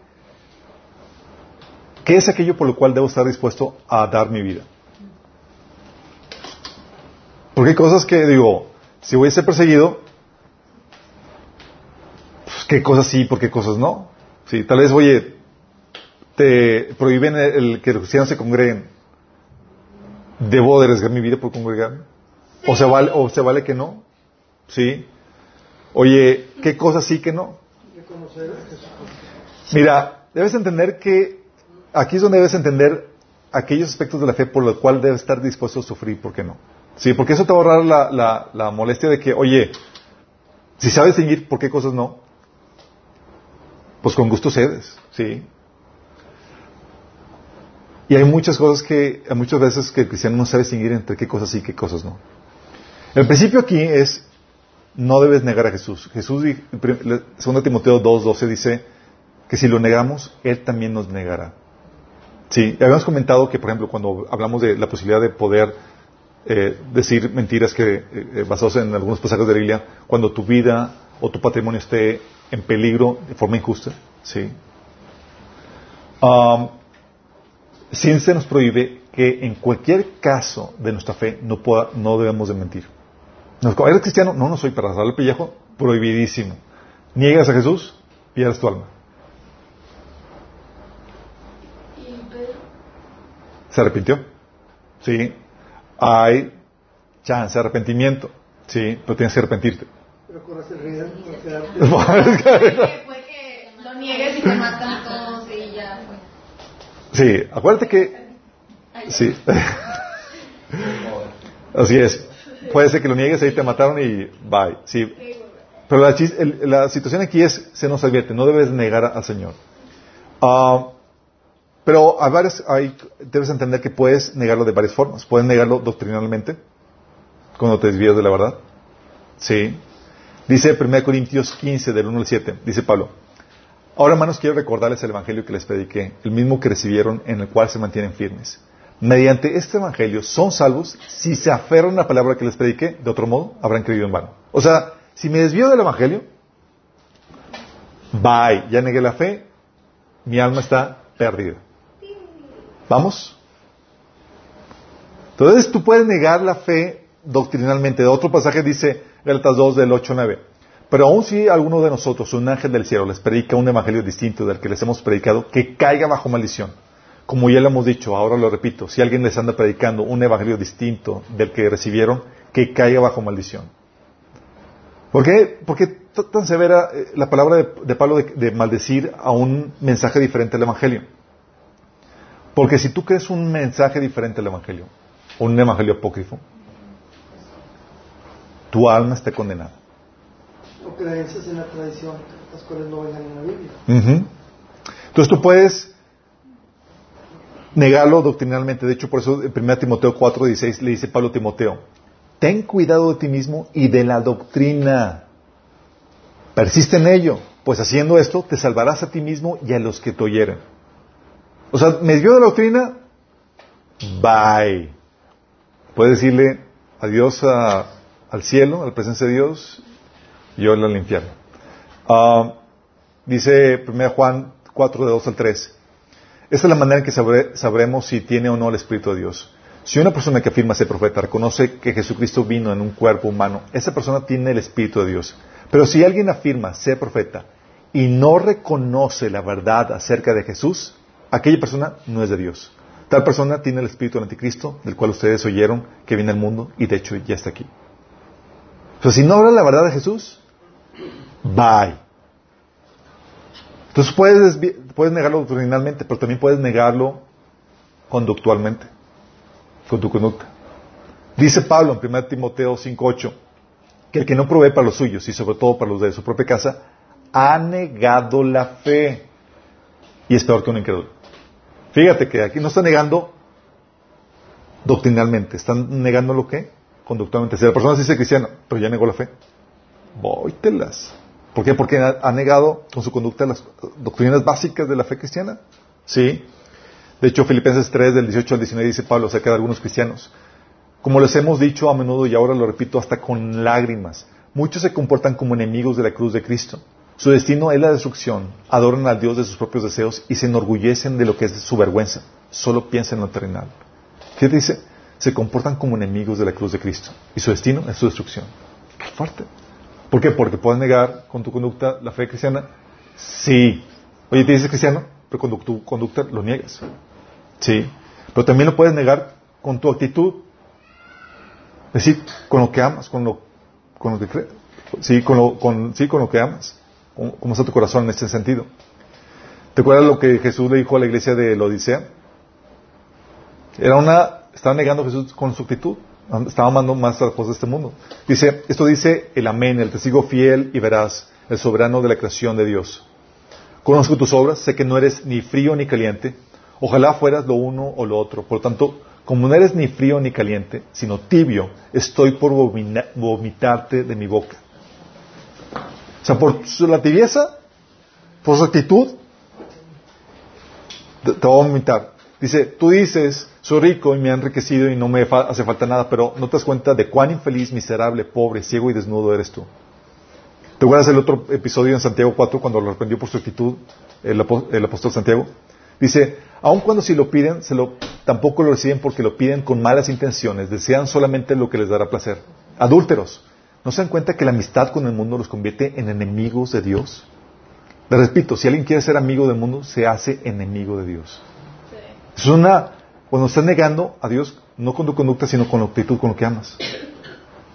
¿qué es aquello por lo cual debo estar dispuesto a dar mi vida? Porque hay cosas que digo, si voy a ser perseguido, pues, ¿qué cosas sí, por qué cosas no? Sí, tal vez, oye, te prohíben el, el que los cristianos se congreguen. ¿Debo de arriesgar mi vida por congregarme? ¿O se vale, o se vale que no? ¿Sí? Oye, ¿qué cosas sí que no? Mira, debes entender que aquí es donde debes entender aquellos aspectos de la fe por los cuales debes estar dispuesto a sufrir, ¿por qué no? Sí, porque eso te va a ahorrar la, la, la molestia de que, oye, si sabes distinguir por qué cosas no, pues con gusto cedes, ¿sí? Y hay muchas cosas que, muchas veces que el cristiano no sabe distinguir entre qué cosas sí y qué cosas no. El principio aquí es, no debes negar a Jesús. Jesús, 2 Timoteo 2.12 dice que si lo negamos, Él también nos negará. Sí, habíamos comentado que, por ejemplo, cuando hablamos de la posibilidad de poder eh, decir mentiras que eh, basados en algunos pasajes de la Biblia, cuando tu vida o tu patrimonio esté en peligro de forma injusta, sí. Se nos prohíbe que en cualquier caso de nuestra fe no, pueda, no debemos de mentir. ¿Eres cristiano? No, no soy para darle pellejo. Prohibidísimo. niegas a Jesús, pierdes tu alma. ¿Se arrepintió? Sí. Hay chance de arrepentimiento. Sí, pero tienes que arrepentirte. Pero corres el riesgo Puede *laughs* que lo niegues y te matan todos y ya. Sí, acuérdate que... Sí. *laughs* Así es. Puede ser que lo niegues, ahí te mataron y bye. Sí. Pero la, la situación aquí es, se nos advierte, no debes negar al Señor. Uh, pero a varias, hay, debes entender que puedes negarlo de varias formas. Puedes negarlo doctrinalmente, cuando te desvías de la verdad. Sí. Dice 1 Corintios 15, del 1 al 7, dice Pablo. Ahora, hermanos, quiero recordarles el evangelio que les prediqué, el mismo que recibieron, en el cual se mantienen firmes. Mediante este evangelio son salvos si se aferran a la palabra que les prediqué, de otro modo habrán creído en vano. O sea, si me desvío del evangelio, bye, ya negué la fe, mi alma está perdida. ¿Vamos? Entonces tú puedes negar la fe doctrinalmente. De otro pasaje dice Galatas 2 del 8 9. Pero aun si alguno de nosotros, un ángel del cielo, les predica un evangelio distinto del que les hemos predicado, que caiga bajo maldición. Como ya lo hemos dicho, ahora lo repito, si alguien les anda predicando un evangelio distinto del que recibieron, que caiga bajo maldición. ¿Por qué, ¿Por qué tan severa eh, la palabra de, Pablo de, maldecir a un mensaje diferente al evangelio? Porque si tú crees un mensaje diferente al evangelio, un evangelio apócrifo, tu alma está condenada. O creencias en la tradición, las cuales no vengan en la Biblia. Entonces tú puedes negarlo doctrinalmente. De hecho, por eso en 1 Timoteo 4:16 le dice Pablo a Timoteo, ten cuidado de ti mismo y de la doctrina. Persiste en ello, pues haciendo esto te salvarás a ti mismo y a los que te oyeren. O sea, me dio la doctrina, bye. Puedes decirle adiós al cielo, a la presencia de Dios, y yo al infierno. Uh, dice 1 Juan 4, de 2 al 3. Esta es la manera en que sabremos si tiene o no el Espíritu de Dios. Si una persona que afirma ser profeta reconoce que Jesucristo vino en un cuerpo humano, esa persona tiene el Espíritu de Dios. Pero si alguien afirma ser profeta y no reconoce la verdad acerca de Jesús, aquella persona no es de Dios. Tal persona tiene el Espíritu del Anticristo, del cual ustedes oyeron que viene al mundo y de hecho ya está aquí. Pero si no habla la verdad de Jesús, bye. Entonces puedes, puedes negarlo doctrinalmente, pero también puedes negarlo conductualmente, con tu conducta. Dice Pablo en 1 Timoteo 5.8 que el que no provee para los suyos y sobre todo para los de su propia casa, ha negado la fe y es peor que un incrédulo. Fíjate que aquí no está negando doctrinalmente, están negando lo que conductualmente. Si la persona se dice cristiana, pero ya negó la fe, vóytelas. ¿Por qué? Porque ha, negado con su conducta las doctrinas básicas de la fe cristiana. Sí. De hecho, Filipenses 3, del 18 al 19, dice Pablo acerca de algunos cristianos. Como les hemos dicho a menudo y ahora lo repito hasta con lágrimas, muchos se comportan como enemigos de la cruz de Cristo. Su destino es la destrucción, adoran al Dios de sus propios deseos y se enorgullecen de lo que es su vergüenza. Solo piensan en lo terrenal. ¿Qué dice? Se comportan como enemigos de la cruz de Cristo y su destino es su destrucción. ¡Qué fuerte! ¿Por qué? Porque puedes negar con tu conducta la fe cristiana. Sí. Oye, te dices cristiano, pero con tu conducta lo niegas. Sí. Pero también lo puedes negar con tu actitud. Es decir, con lo que amas, con lo, con lo que crees. Sí, con lo, con, sí, con lo que amas. ¿Cómo, está tu corazón en este sentido? ¿Te acuerdas lo que Jesús le dijo a la iglesia de la Odisea? Era una, estaba negando Jesús con su actitud. Estaba amando más a las cosas de este mundo. Dice, esto dice el amén, el testigo fiel y verás, el soberano de la creación de Dios. Conozco tus obras, sé que no eres ni frío ni caliente. Ojalá fueras lo uno o lo otro. Por lo tanto, como no eres ni frío ni caliente, sino tibio, estoy por vomitarte de mi boca. O sea, por la tibieza, por su actitud, te, te va a vomitar. Dice, tú dices, soy rico y me han enriquecido y no me hace falta nada, pero no te das cuenta de cuán infeliz, miserable, pobre, ciego y desnudo eres tú. ¿Te acuerdas el otro episodio en Santiago 4 cuando lo reprendió por su actitud el, apóstol Santiago? Dice, aun cuando si lo piden, se lo, tampoco lo reciben porque lo piden con malas intenciones, desean solamente lo que les dará placer. Adúlteros, ¿No se dan cuenta que la amistad con el mundo los convierte en enemigos de Dios? Les repito, si alguien quiere ser amigo del mundo, se hace enemigo de Dios. Es una, cuando estás negando a Dios, no con tu conducta, sino con la actitud, con lo que amas.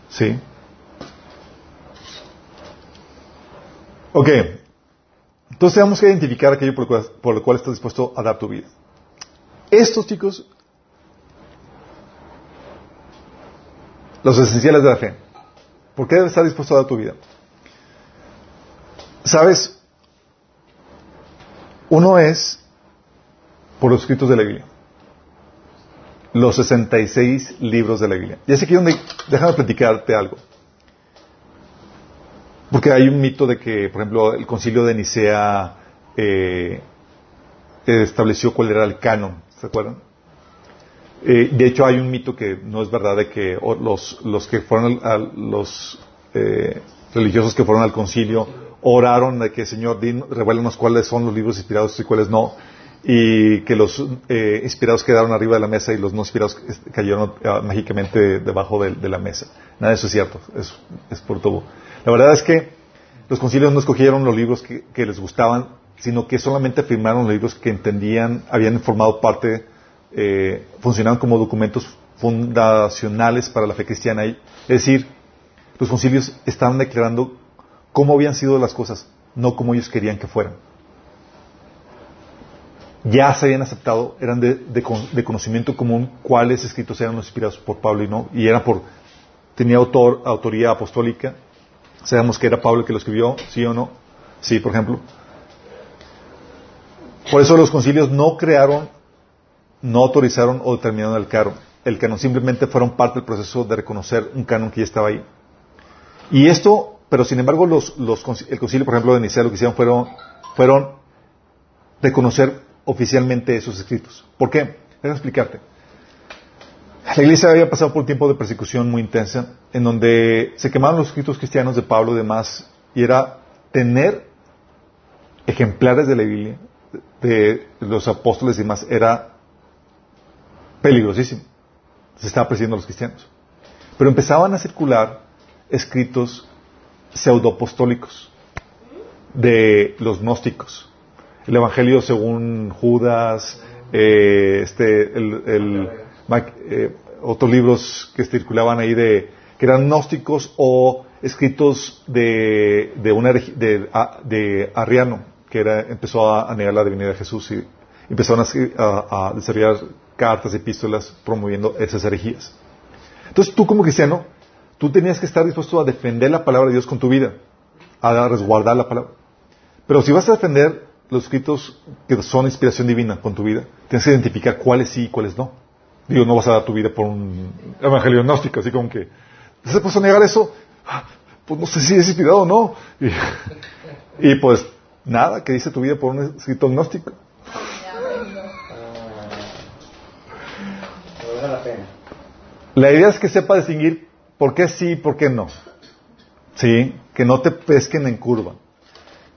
¿Sí? Ok. Entonces tenemos que identificar aquello por lo, cual, por estás dispuesto a dar tu vida. Estos chicos, los esenciales de la fe. ¿Por qué debes dispuesto a dar tu vida? ¿Sabes? Uno es por los escritos de la Biblia. Los 66 libros de la Biblia. Y es aquí donde, déjame platicarte algo. Porque hay un mito de que, por ejemplo, el concilio de Nicea eh, estableció cuál era el canon, ¿se acuerdan? Eh, de hecho, hay un mito que no es verdad de que los, los que fueron a, los eh, religiosos que fueron al concilio oraron de que Señor, revélanos cuáles son los libros inspirados y cuáles no, y que los eh, inspirados quedaron arriba de la mesa y los no inspirados cayeron ah, mágicamente debajo de, la mesa. Nada de eso es cierto, es, es por todo. La verdad es que los concilios no escogieron los libros que, les gustaban, sino que solamente firmaron los libros que entendían, habían formado parte, eh, funcionaban como documentos fundacionales para la fe cristiana. Es decir, los concilios estaban declarando cómo habían sido las cosas, no como ellos querían que fueran. Ya se habían aceptado, eran de, conocimiento común cuáles escritos eran los inspirados por Pablo y no, y era por, tenía autor, autoría apostólica, Sabemos que era Pablo el que lo escribió, sí o no. Sí, por ejemplo. Por eso los concilios no crearon, no autorizaron o determinaron el canon. El canon simplemente fueron parte del proceso de reconocer un canon que ya estaba ahí. Y esto, pero sin embargo, los, los, el concilio, por ejemplo, de Nicea, lo que hicieron fueron, fueron reconocer oficialmente esos escritos. ¿Por qué? Déjame explicarte. La iglesia había pasado por un tiempo de persecución muy intensa, en donde se quemaron los escritos cristianos de Pablo y demás, y era tener ejemplares de la Biblia, de los apóstoles y demás, era peligrosísimo. Se estaba persiguiendo a los cristianos. Pero empezaban a circular escritos pseudoapostólicos de los gnósticos. El Evangelio según Judas, eh, este, el eh, otros libros que circulaban ahí de que eran gnósticos o escritos de, de, una, de, Arriano, que era, empezó a, negar la divinidad de Jesús y empezaron a, a, desarrollar cartas, epístolas promoviendo esas herejías. Entonces tú como cristiano, tú tenías que estar dispuesto a defender la palabra de Dios con tu vida, a resguardar la palabra. Pero si vas a defender los escritos que son inspiración divina con tu vida, tienes que identificar cuáles sí y cuáles no. Digo, no vas a dar tu vida por un evangelio gnóstico, así como que, ¿se puede negar eso? Ah, pues no sé si es inspirado o no. Y, *laughs* pues, nada, que dice tu vida por un escrito gnóstico. La idea es que sepa distinguir por qué sí y por qué no. Sí, que no te pesquen en curva.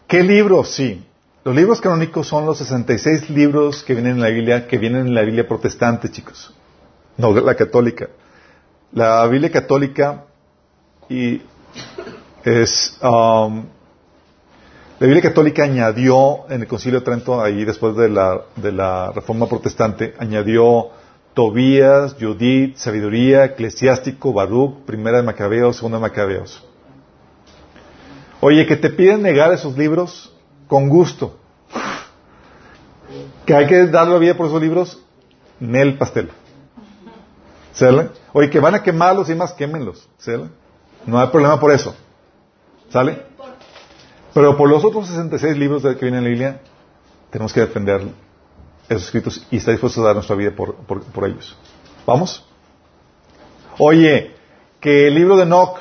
¿Qué libros? Sí. Los libros canónicos son los 66 libros que vienen en la Biblia, que vienen en la Biblia protestante, chicos no la católica. La Biblia católica y es um, la Biblia católica añadió en el Concilio de Trento ahí después de la, de la Reforma Protestante añadió Tobías, Judith, Sabiduría, Eclesiástico, Baruch, Primera de Macabeos, Segunda de Macabeos. Oye, que te piden negar esos libros con gusto. Que hay que darle vida por esos libros, Nel pastel. ¿Sale? Oye, que van a quemarlos y más, quémenlos. ¿Sale? No hay problema por eso. ¿Sale? Pero por los otros 66 libros que vienen en la Biblia, tenemos que defender esos escritos y estar dispuestos a dar nuestra vida por, por, ellos. ¿Vamos? Oye, que el libro de Enoch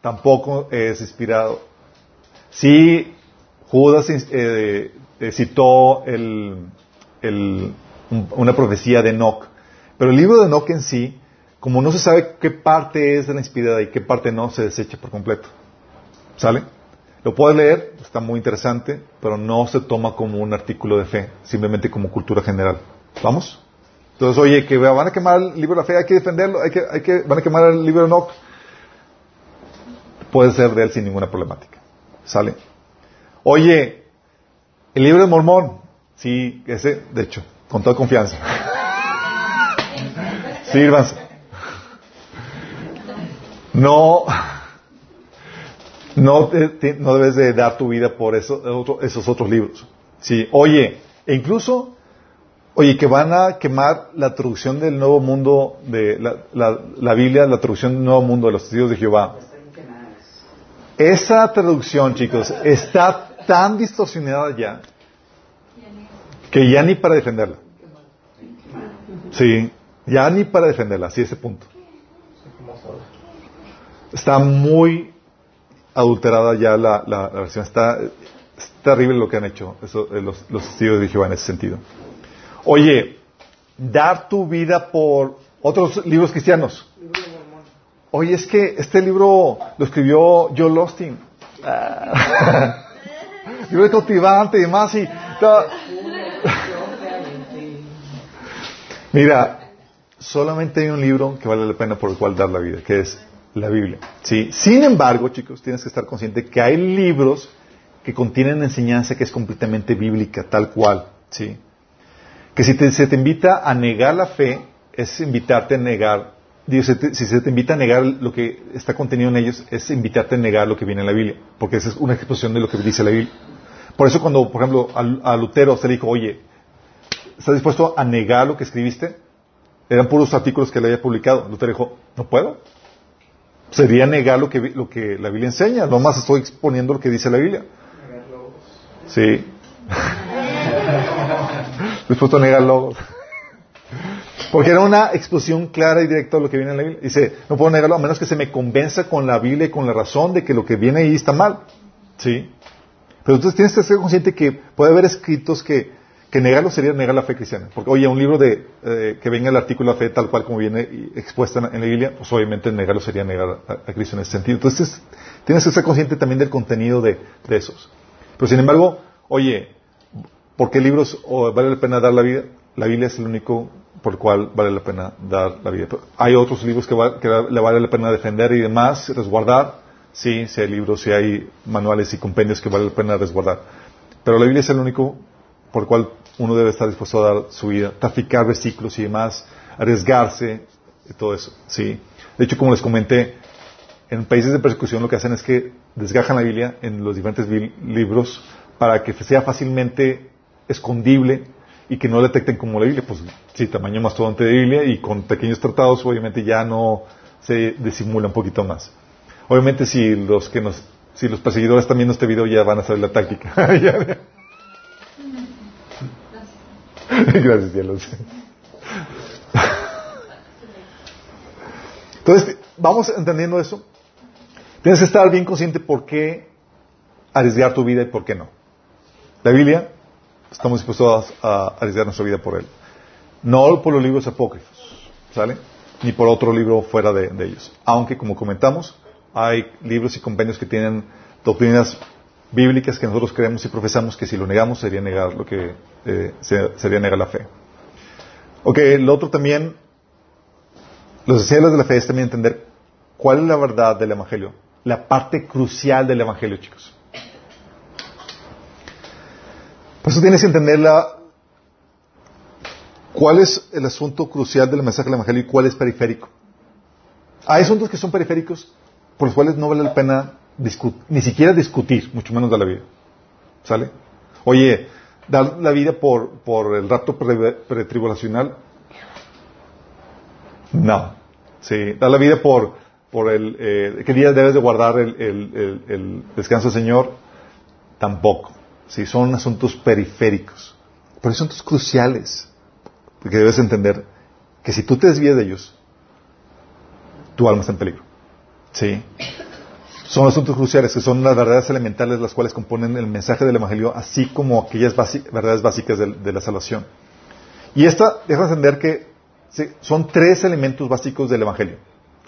tampoco es inspirado. Sí, Judas eh, eh, citó el, una profecía de Enoch, pero el libro de Enoch en sí, como no se sabe qué parte es de la inspirada y qué parte no, se desecha por completo. ¿Sale? Lo puedes leer, está muy interesante, pero no se toma como un artículo de fe, simplemente como cultura general. ¿Vamos? Entonces, oye, que van a quemar el libro de la fe, hay que defenderlo, hay que, hay que, van a quemar el libro de Enoch. puedes ser de él sin ninguna problemática. ¿Sale? Oye, el libro de Mormón, sí, ese, de hecho, con toda confianza. Sírvanse. No, no, no debes de dar tu vida por eso, esos otros libros. Sí, oye, e incluso, oye, que van a quemar la traducción del Nuevo Mundo, de la, la Biblia, la traducción del Nuevo Mundo de los Testigos de Jehová. Esa traducción, chicos, está tan distorsionada ya que ya ni para defenderla. Sí, ya ni para defenderla, así ese punto. Está muy adulterada ya la, la, versión. Está es terrible lo que han hecho eh, los, los testigos de Jehová en ese sentido. Oye, dar tu vida por otros libros cristianos. Oye, es que este libro lo escribió Joel Austin. *laughs* libro cautivante y demás. Y, Mira, solamente hay un libro que vale la pena por el cual dar la vida, que es la Biblia. ¿sí? Sin embargo, chicos, tienes que estar consciente que hay libros que contienen enseñanza que es completamente bíblica, tal cual. ¿sí? Que si se te invita a negar la fe, es invitarte a negar, si, se te invita a negar lo que está contenido en ellos, es invitarte a negar lo que viene en la Biblia, porque esa es una exposición de lo que dice la Biblia. Por eso cuando, por ejemplo, a, Lutero se le dijo, oye, ¿estás dispuesto a negar lo que escribiste? Eran puros artículos que le había publicado. Lutero dijo, no puedo. Sería negar lo que, lo que la Biblia enseña. Nomás estoy exponiendo lo que dice la Biblia. Sí. *laughs* dispuesto a negar logos. Porque era una exposición clara y directa de lo que viene en la Biblia. Dice, no puedo negarlo a menos que se me convenza con la Biblia y con la razón de que lo que viene ahí está mal. ¿Sí? Pero entonces tienes que ser consciente que puede haber escritos que, negarlo sería negar la fe cristiana. Porque, oye, un libro de eh, que venga el artículo de la fe tal cual como viene expuesta en, la Biblia, pues obviamente negarlo sería negar a, Cristo en ese sentido. Entonces tienes que ser consciente también del contenido de, esos. Pero sin embargo, oye, ¿por qué libros vale la pena dar la vida? La Biblia es el único por el cual vale la pena dar la vida. hay otros libros que, que le vale la pena defender y demás, resguardar, Sí, si hay libros, si hay manuales y compendios que vale la pena resguardar. Pero la Biblia es el único por el cual uno debe estar dispuesto a dar su vida, traficar versículos y demás, arriesgarse, y todo eso. Sí. De hecho, como les comenté, en países de persecución lo que hacen es que desgajan la Biblia en los diferentes libros para que sea fácilmente escondible y que no detecten como la Biblia. Pues sí, tamaño mastodonte de Biblia y con pequeños tratados obviamente ya no se disimula un poquito más. Obviamente si los que nos, si los perseguidores están viendo este video ya van a saber la táctica. *laughs* Gracias, cielos. Entonces, vamos entendiendo eso. Tienes que estar bien consciente por qué arriesgar tu vida y por qué no. La Biblia, estamos dispuestos a, arriesgar nuestra vida por él. No por los libros apócrifos, ¿sale? Ni por otro libro fuera de ellos. Aunque, como comentamos, hay libros y compendios que tienen doctrinas bíblicas que nosotros creemos y profesamos que si lo negamos sería negar lo que eh, sería negar la fe. Ok, lo otro también, los esenciales de la fe es también entender cuál es la verdad del Evangelio, la parte crucial del Evangelio, chicos. Por eso tienes que entender cuál es el asunto crucial del mensaje del Evangelio y cuál es periférico. Hay asuntos que son periféricos por los cuales no vale la pena ni siquiera discutir, mucho menos dar la vida. ¿Sale? Oye, dar la vida por, por el rapto pretribulacional, no. Sí, dar la vida por, por el, eh, qué día debes de guardar el, el, el, descanso del Señor, tampoco. Sí, son asuntos periféricos, pero son asuntos cruciales, porque debes entender que si tú te desvías de ellos, tu alma está en peligro. Sí. Son asuntos cruciales, que son las verdades elementales las cuales componen el mensaje del Evangelio, así como aquellas verdades básicas de, la salvación. Y esta deja entender que son tres elementos básicos del Evangelio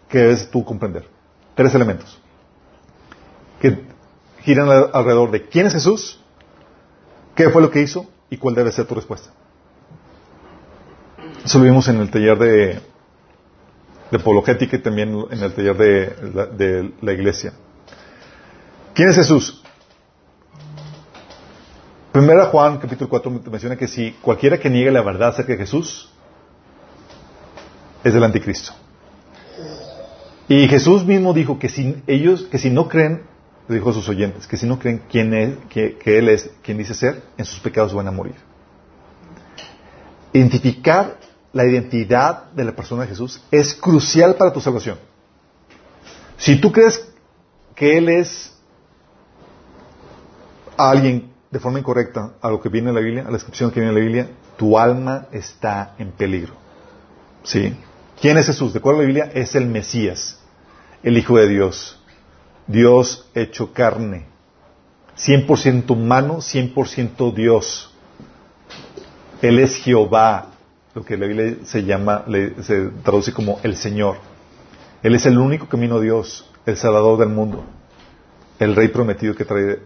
que debes tú comprender. Tres elementos. Que giran alrededor de quién es Jesús, qué fue lo que hizo y cuál debe ser tu respuesta. Eso lo vimos en el taller de de apologética y también en el taller de la, iglesia. ¿Quién es Jesús? Primera Juan, capítulo 4, menciona que si cualquiera que niegue la verdad acerca de Jesús es del anticristo. Y Jesús mismo dijo que si ellos, que si no creen, dijo a sus oyentes, que si no creen quién es, que, que Él es quien dice ser, en sus pecados van a morir. Identificar la identidad de la persona de Jesús es crucial para tu salvación. Si tú crees que Él es alguien de forma incorrecta a lo que viene en la Biblia, a la descripción que viene en la Biblia, tu alma está en peligro. ¿Sí? ¿Quién es Jesús? De acuerdo a la Biblia, es el Mesías, el Hijo de Dios. Dios hecho carne. 100% humano, 100% Dios. Él es Jehová, lo que la Biblia se llama, se traduce como el Señor. Él es el único camino a Dios, el Salvador del mundo, el Rey prometido que trae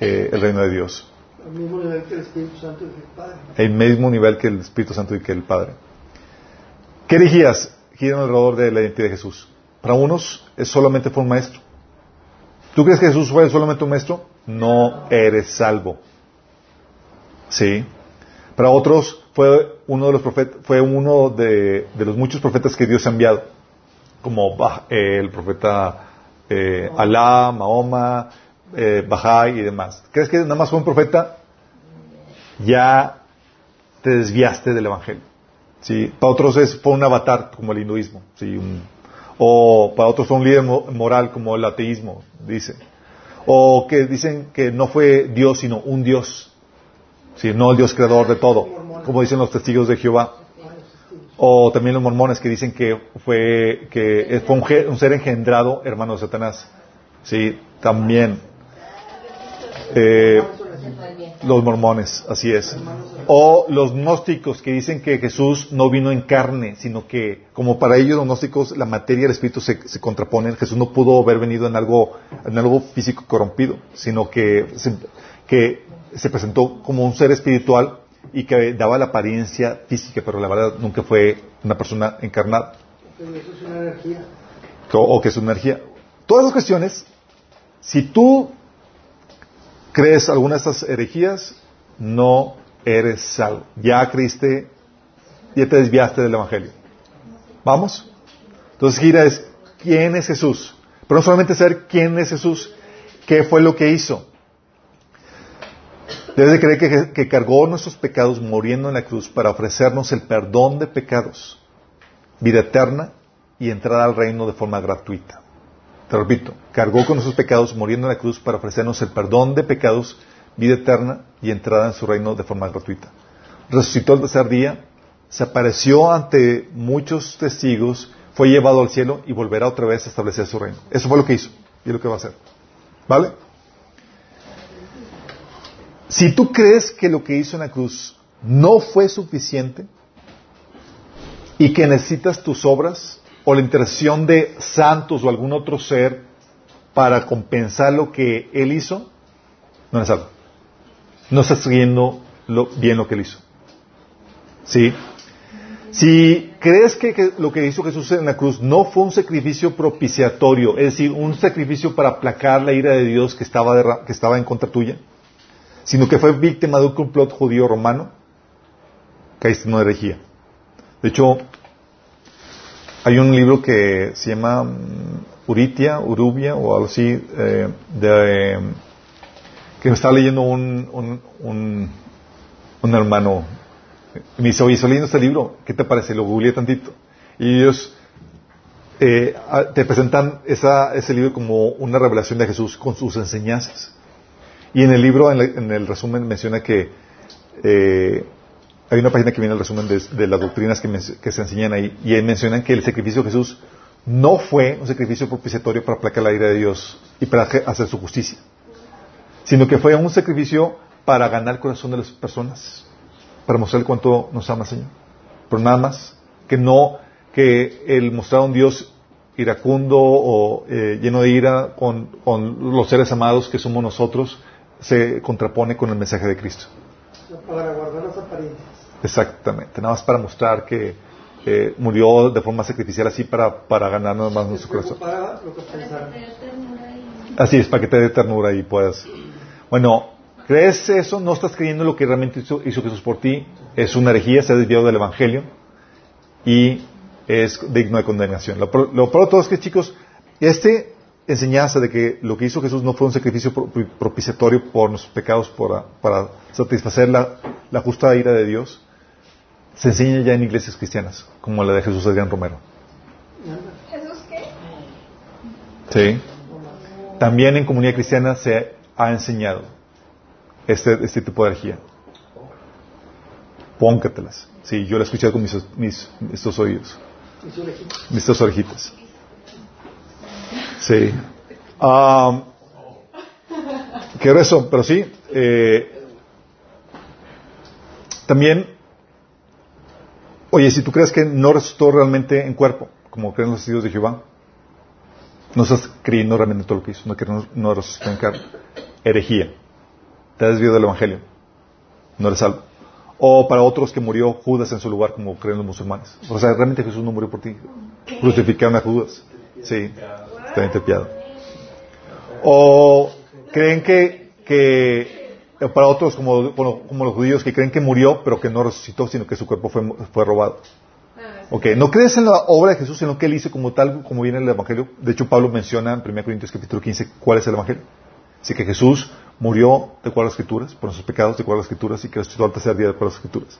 eh, el reino de Dios. Al mismo nivel que el Espíritu Santo y que el Padre. El mismo nivel que el Espíritu Santo y que el Padre. ¿Qué herejías giran alrededor de la identidad de Jesús? Para unos es solamente fue un maestro. ¿Tú crees que Jesús fue solamente un maestro? No eres salvo. Sí. Para otros fue uno de los profetas, fue uno de, los muchos profetas que Dios ha enviado, como eh, el profeta eh, Alá, Mahoma, eh, Bahá'í y demás. ¿Crees que nada más fue un profeta? Ya te desviaste del Evangelio. ¿sí? Para otros es, fue un avatar como el hinduismo. ¿sí? o para otros fue un líder moral como el ateísmo, dice. O que dicen que no fue Dios, sino un Dios. ¿Sí? No el Dios creador de todo, como dicen los testigos de Jehová. O también los mormones que dicen que fue, que fue un, ser engendrado hermano de Satanás. Sí, también. Eh, los mormones, así es. O los gnósticos que dicen que Jesús no vino en carne, sino que, como para ellos los gnósticos, la materia y el espíritu se, se contraponen. Jesús no pudo haber venido en algo, en algo físico corrompido, sino que que se presentó como un ser espiritual y que daba la apariencia física, pero la verdad nunca fue una persona encarnada. O, o que es una energía. Todas las cuestiones, si tú crees alguna de estas herejías, no eres salvo. Ya creíste, ya te desviaste del Evangelio. ¿Vamos? Entonces, gira es, ¿quién es Jesús? Pero no solamente saber quién es Jesús, qué fue lo que hizo. Debes de creer que, cargó nuestros pecados muriendo en la cruz para ofrecernos el perdón de pecados, vida eterna y entrar al reino de forma gratuita. Te repito, cargó con nuestros pecados muriendo en la cruz para ofrecernos el perdón de pecados, vida eterna y entrada en su reino de forma gratuita. Resucitó el tercer día, se apareció ante muchos testigos, fue llevado al cielo y volverá otra vez a establecer su reino. Eso fue lo que hizo y es lo que va a hacer. ¿Vale? Si tú crees que lo que hizo en la cruz no fue suficiente y que necesitas tus obras, o la intercesión de santos o algún otro ser para compensar lo que él hizo, no es algo. No estás siguiendo bien lo que él hizo. ¿Sí? Si crees que, lo que hizo Jesús en la cruz no fue un sacrificio propiciatorio, es decir, un sacrificio para aplacar la ira de Dios que estaba, que estaba en contra tuya, sino que fue víctima de un complot judío romano, caíste en una herejía. De hecho, hay un libro que se llama mm, Uritia, Urubia o algo así, eh, de, que me estaba leyendo un, un, un, hermano. Y me dice, oye, estoy leyendo este libro, ¿qué te parece? Lo googleé tantito. Y ellos eh, te presentan esa, ese libro como una revelación de Jesús con sus enseñanzas. Y en el libro, en, el resumen, menciona que eh, hay una página que viene el resumen de, las doctrinas que, se enseñan ahí y ahí mencionan que el sacrificio de Jesús no fue un sacrificio propiciatorio para aplacar la ira de Dios y para hacer su justicia, sino que fue un sacrificio para ganar el corazón de las personas, para mostrar cuánto nos ama Señor. Pero nada más, que no, que el mostrar a un Dios iracundo o eh, lleno de ira con, con los seres amados que somos nosotros, se contrapone con el mensaje de Cristo. Para guardar las apariencias. Exactamente, nada más para mostrar que eh, murió de forma sacrificial así para, para ganarnos más nuestro corazón. Así es, para que te dé ternura y puedas. Bueno, ¿crees eso? ¿No estás creyendo lo que realmente hizo, Jesús por ti? Es una herejía, se ha desviado del Evangelio y es digno de condenación. Lo, lo peor de todo es que, chicos, este enseñanza de que lo que hizo Jesús no fue un sacrificio propiciatorio por nuestros pecados para, satisfacer la, la, justa ira de Dios, se enseña ya en iglesias cristianas, como la de Jesús Adrián Romero. ¿Jesús qué? Sí. También en comunidad cristiana se ha enseñado este, este tipo de energía. Póncatelas. Sí, yo la he escuchado con mis, mis estos oídos. Mis estos orejitas. Sí. Um, qué eso, pero sí. Eh, también, oye, si tú crees que no resucitó realmente en cuerpo, como creen los testigos de Jehová, no estás creyendo realmente todo lo que hizo, no que no, resucitó en carne. Herejía. Te has desviado del Evangelio. No eres salvo. O para otros que murió Judas en su lugar, como creen los musulmanes. O sea, realmente Jesús no murió por ti. Crucificaron a Judas. Sí O creen que, que para otros, como, como, los judíos, que creen que murió, pero que no resucitó, sino que su cuerpo fue, fue robado. Ok, no crees en la obra de Jesús, sino que él hizo como tal, como viene el Evangelio. De hecho, Pablo menciona en 1 Corintios capítulo 15 cuál es el Evangelio. Así que Jesús murió de acuerdo a las Escrituras, por nuestros pecados de acuerdo a las Escrituras, y que resucitó al tercer día de acuerdo a las Escrituras.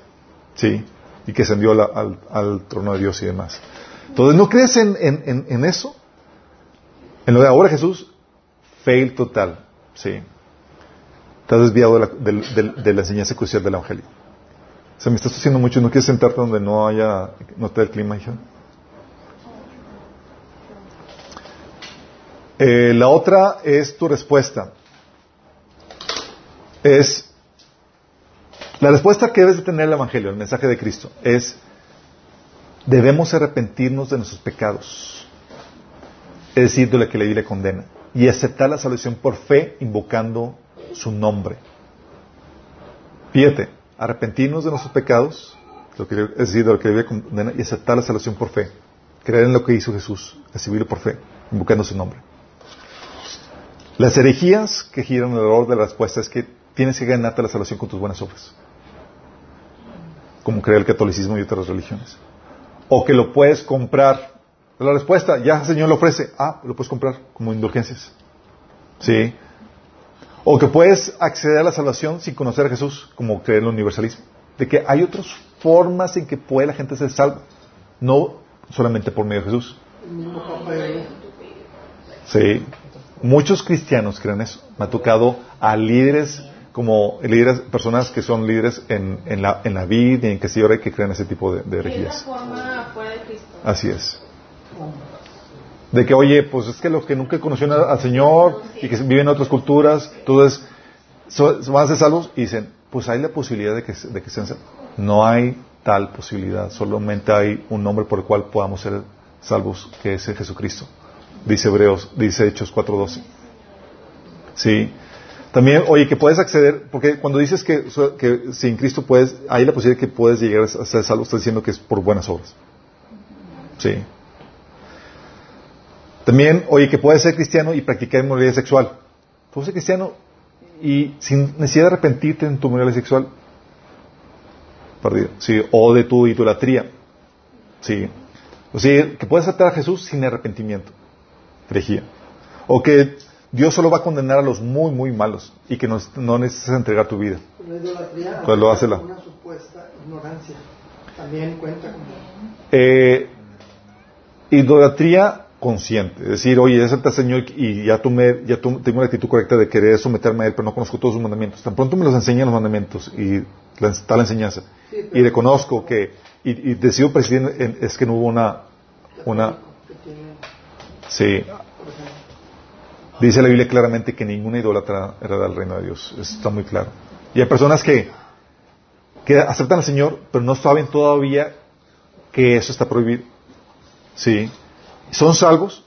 Sí, y que ascendió al, al, trono de Dios y demás. Entonces, ¿no crees en, en, en eso? En lo de ahora Jesús, fail total. Sí. Estás desviado de la, enseñanza crucial del Evangelio. O sea, me estás haciendo mucho. ¿No quieres sentarte donde no haya, no esté el clima, hija? Eh, la otra es tu respuesta. Es la respuesta que debes de tener el Evangelio, el mensaje de Cristo, es debemos arrepentirnos de nuestros pecados es decir, de la que la le condena, y aceptar la salvación por fe invocando su nombre. Fíjate, arrepentirnos de nuestros pecados, es decir, de lo que la condena, y aceptar la salvación por fe. Creer en lo que hizo Jesús, recibirlo por fe, invocando su nombre. Las herejías que giran alrededor de la respuesta es que tienes que ganarte la salvación con tus buenas obras. Como cree el catolicismo y otras religiones. O que lo puedes comprar la respuesta, ya el Señor lo ofrece. Ah, lo puedes comprar como indulgencias. ¿Sí? O que puedes acceder a la salvación sin conocer a Jesús, como cree el universalismo. De que hay otras formas en que puede la gente ser salva. No solamente por medio de Jesús. Sí. Muchos cristianos creen eso. Me ha tocado a líderes como líderes, personas que son líderes en, en, la, en la vida y en que se que creen ese tipo de, de Así es. De que, oye, pues es que los que nunca conocieron al Señor y que viven en otras culturas, entonces van a ser salvos y dicen, pues hay la posibilidad de que, de que sean salvos. No hay tal posibilidad, solamente hay un nombre por el cual podamos ser salvos, que es Jesucristo. Dice Hebreos, dice Hechos 4.12. Sí. También, oye, que puedes acceder, porque cuando dices que, que sin Cristo puedes, hay la posibilidad de que puedes llegar a ser salvo, estás diciendo que es por buenas obras. Sí. También, oye, que puedes ser cristiano y practicar inmoralidad sexual. Puedes ser cristiano y sin necesidad de arrepentirte en tu inmoralidad sexual. Perdido. Sí, o de tu idolatría. Sí. O sea, que puedes aceptar a Jesús sin arrepentimiento. Herejía. O que Dios solo va a condenar a los muy, muy malos y que no, no necesitas entregar tu vida. La idolatría pues lo hace la... una supuesta ignorancia. También cuenta como... Eh, idolatría consciente. Es decir, oye, es el Señor y ya, tomé, ya tengo la actitud correcta de querer someterme a Él, pero no conozco todos sus mandamientos. Tan pronto me los enseñan los mandamientos y está la enseñanza. y reconozco que, y, decido presidir, es que no hubo una, una, sí. Dice la Biblia claramente que ninguna idólatra era del reino de Dios. está muy claro. Y hay personas que, que aceptan al Señor, pero no saben todavía que eso está prohibido. Sí son salvos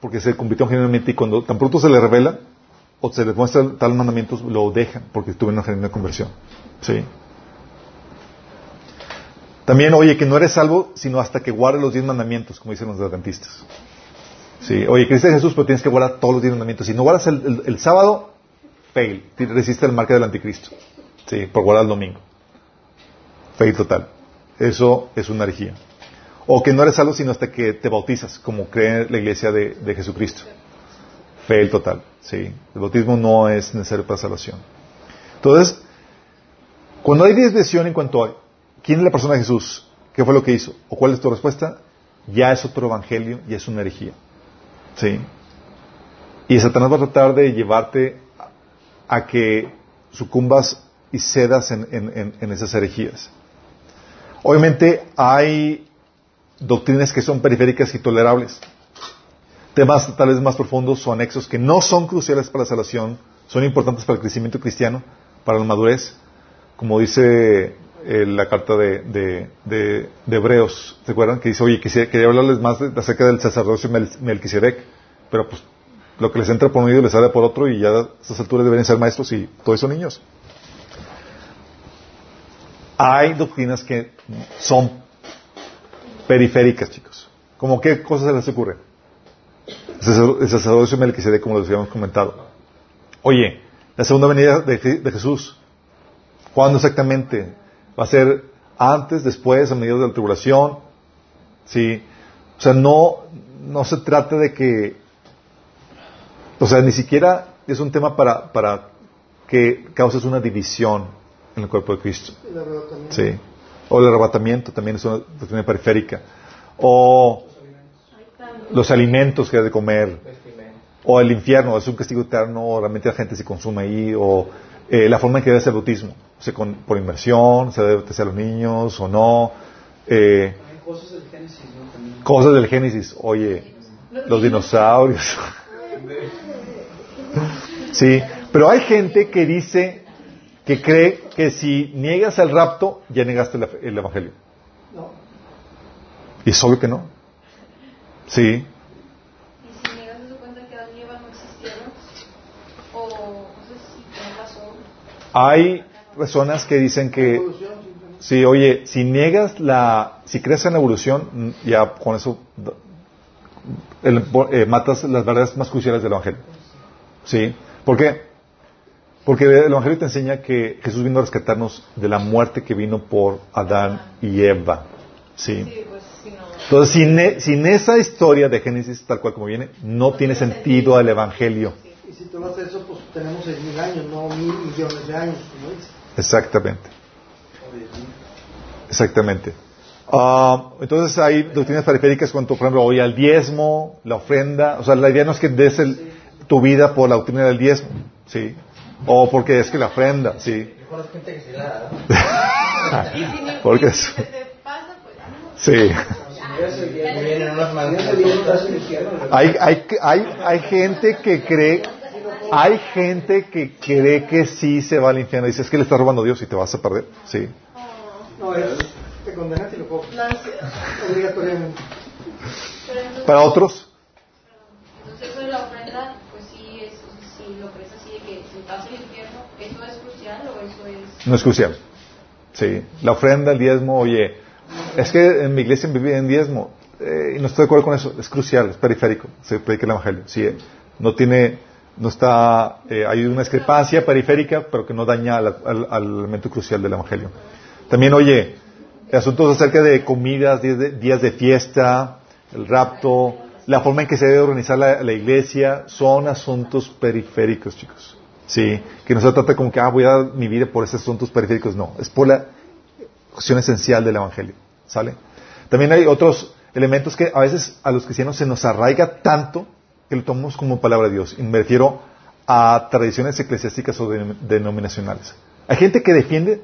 porque se convirtieron generalmente y cuando tan pronto se les revela o se les muestra tal mandamientos, lo dejan porque tuvieron una genuina conversión. ¿Sí? También, oye, que no eres salvo sino hasta que guardes los diez mandamientos, como dicen los adventistas. Sí, oye, creíste en Jesús, pero tienes que guardar todos los diez mandamientos. Si no guardas el sábado, fail. Resiste el marca del anticristo. Sí, por guardar el domingo. Fail total. Eso es una herejía. O que no eres salvo sino hasta que te bautizas, como cree la iglesia de, Jesucristo. Fail total. Sí. El bautismo no es necesario para salvación. Entonces, cuando hay desviación en cuanto a quién es la persona de Jesús, qué fue lo que hizo, o cuál es tu respuesta, ya es otro evangelio, ya es una herejía. ¿Sí? Y Satanás va a tratar de llevarte a, que sucumbas y cedas en- en esas herejías. Obviamente hay doctrinas que son periféricas y tolerables. Temas tal vez más profundos o anexos que no son cruciales para la salvación, son importantes para el crecimiento cristiano, para la madurez, como dice eh, la carta de, de- de- de Hebreos, ¿se acuerdan? Que dice, oye, quisiera- quería hablarles más acerca del sacerdocio Mel- Melquisedec, pero pues lo que les entra por un oído les sale por otro y ya a estas alturas deberían ser maestros y todos son niños. Hay doctrinas que son periféricas, chicos. ¿Cómo qué cosas se les ocurre? El sacer- el sacerdocio Melquisedec, como les habíamos comentado. Oye, la segunda venida de, Je- de Jesús, ¿cuándo exactamente? ¿Va a ser antes, después, a medida de la tribulación? Sí. O sea, no, no se trata de que, o sea, ni siquiera es un tema para, para que causes una división en el cuerpo de Cristo. Sí. O el arrebatamiento también es una doctrina periférica. O los alimentos que hay de comer. O el infierno, es un castigo eterno, o realmente la gente se consume ahí. O eh, la forma en que debe ser el bautismo. O sea, con- por inmersión, se debe bautizar a los niños o no. Eh, cosas del Génesis, ¿no? Cosas del Génesis. Oye, los dinosaurios. *laughs* Sí, pero hay gente que dice, que cree que si niegas el rapto, ya negaste la- el Evangelio. No. Y es obvio que no. Sí, Y si niegas eso cuenta que Adán y Eva no existieron, o no sé si razón. hay personas que dicen que, sí, oye, si niegas la, si crees en la evolución, mm, ya con eso el- eh, matas las verdades más cruciales del Evangelio. ¿Sí? ¿Por qué? Porque el Evangelio te enseña que Jesús vino a rescatarnos de la muerte que vino por Adán y Eva. ¿Sí? Sí, pues si no. Entonces, sin, e- sin esa historia de Génesis, tal cual como viene, no tiene sentido el Evangelio. Y si tú haces eso, pues tenemos seis mil años, no mil millones de años, como dice. Exactamente. Exactamente. Ah, entonces hay doctrinas periféricas cuanto, por ejemplo, hoy al diezmo, la ofrenda. O sea, la idea no es que des el- tu vida por la doctrina del diezmo, ¿sí? O porque es que la ofrenda, ¿sí? Mejor es gente que se la da. Y si ni- *laughs* Porque es-. Sí. Hay, hay, hay, hay gente que cree, hay gente que cree que sí se va al infierno. Dice, es que le estás robando a Dios y te vas a perder. Sí. No, es, te condenas y lo cobras. Obligatoriamente. Para otros, Entonces la ofrenda, sí, si lo crees así de que vas al infierno, ¿eso es crucial o eso es...? no es crucial. Sí. La ofrenda, el diezmo, oye, es que en mi iglesia vivía en diezmo. Eh, y no estoy de acuerdo con eso. Es crucial, es periférico. Se predica el evangelio. Sí. eh, No tiene, no está, eh, hay una discrepancia periférica, pero que no daña al, elemento crucial del evangelio. También, oye, asuntos acerca de comidas, días de fiesta, el rapto, la forma en que se debe organizar la, iglesia, son asuntos periféricos, chicos. Sí, que no se trata como que, ah, voy a dar mi vida por esos asuntos periféricos, no, es por la cuestión esencial del Evangelio, ¿sale? También hay otros elementos que a veces a los cristianos se nos arraiga tanto que lo tomamos como palabra de Dios, y me refiero a tradiciones eclesiásticas o de- denominacionales. Hay gente que defiende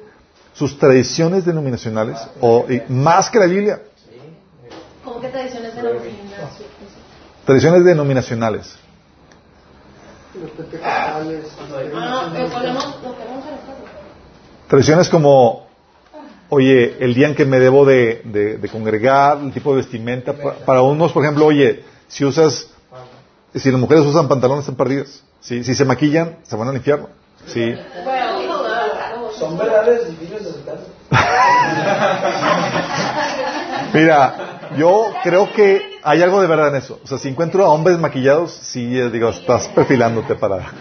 sus tradiciones denominacionales o, más que la Biblia, ¿Cómo que tradiciones de la comunidad? Tradiciones denominacionales. Tradiciones como, oye, el día en que me debo de, de- de congregar, el tipo de vestimenta. Pa- para unos, por ejemplo, oye, si usas, si las mujeres usan pantalones están perdidas. ¿sí? Si se maquillan, se van al infierno. ¿sí? Son verdades difíciles de aceptar. *laughs* Mira, yo creo que hay algo de verdad en eso. O sea, si encuentro a hombres maquillados, sí, eh, digo, estás perfilándote para...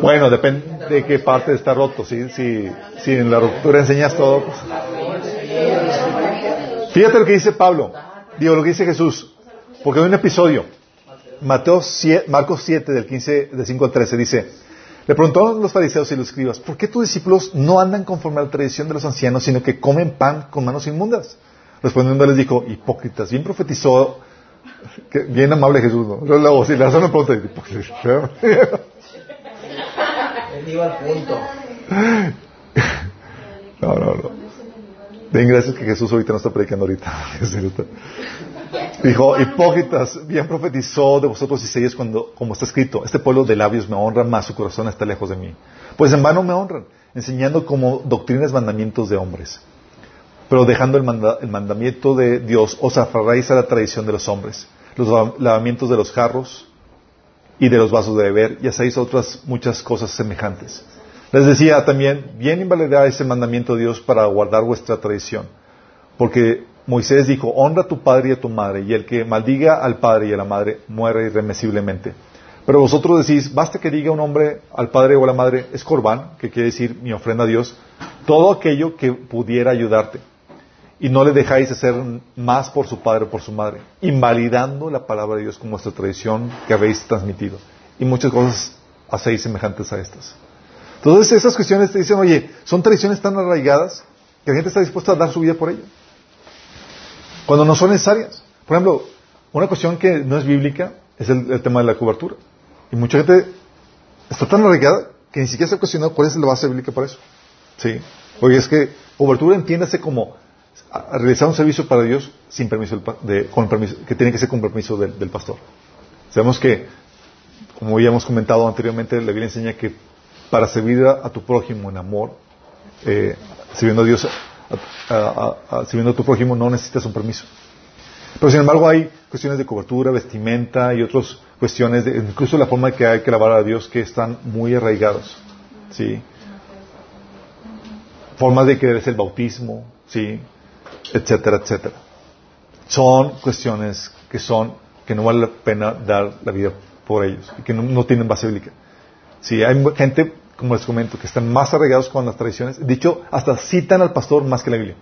Bueno, depende de qué parte está roto. Si, si, si en la ruptura enseñas todo. pues. Fíjate lo que dice Pablo. Digo, lo que dice Jesús. Porque hay un episodio. Mateo 7, Marcos 7, del 15, del 5 al 13, dice, le preguntaron los fariseos y los escribas, ¿por qué tus discípulos no andan conforme a la tradición de los ancianos, sino que comen pan con manos inmundas? Respondiendo les dijo, hipócritas, bien profetizó, que- bien amable Jesús, ¿no? Luego, si le hacen una pregunta, hipócritas. Él iba al punto. *laughs* No, no, no. Den gracias que Jesús ahorita no está predicando ahorita. *laughs* Dijo, hipócritas, bien profetizó de vosotros Isaías cuando, como está escrito, este pueblo de labios me honra, más su corazón está lejos de mí. Pues en vano me honran, enseñando como doctrinas mandamientos de hombres. Pero dejando el, manda- el mandamiento de Dios, os aferráis a la tradición de los hombres, los la- lavamientos de los jarros y de los vasos de beber, y hacéis otras muchas cosas semejantes. Les decía también, bien invalidáis el mandamiento de Dios para guardar vuestra tradición. Porque Moisés dijo, honra a tu padre y a tu madre, y el que maldiga al padre y a la madre muere irremisiblemente. Pero vosotros decís, basta que diga un hombre al padre o a la madre, es corbán, que quiere decir mi ofrenda a Dios, todo aquello que pudiera ayudarte. Y no le dejáis hacer más por su padre o por su madre, invalidando la palabra de Dios como vuestra tradición que habéis transmitido. Y muchas cosas hacéis semejantes a estas. Entonces esas cuestiones te dicen, oye, son tradiciones tan arraigadas que la gente está dispuesta a dar su vida por ello. Cuando no son necesarias. Por ejemplo, una cuestión que no es bíblica es el, el tema de la cobertura. Y mucha gente está tan arraigada que ni siquiera se ha cuestionado cuál es la base bíblica para eso. Sí. Oye, es que cobertura entiéndase como realizar un servicio para Dios sin permiso, de- con permiso que tiene que ser con permiso del, del pastor. Sabemos que, como ya hemos comentado anteriormente, la Biblia enseña que para servir a, a tu prójimo en amor, eh, sirviendo a Dios, a- tu prójimo, no necesitas un permiso. Pero sin embargo hay cuestiones de cobertura, vestimenta y otras cuestiones, de, incluso la forma que hay que alabar a Dios que están muy arraigados. ¿sí? Formas de que es el bautismo, ¿sí? etcétera, etcétera. Son cuestiones que son que no vale la pena dar la vida por ellos y que no, no tienen base bíblica. Sí, hay gente, como les comento, que están más arraigados con las tradiciones. Dicho, hasta citan al pastor más que la Biblia.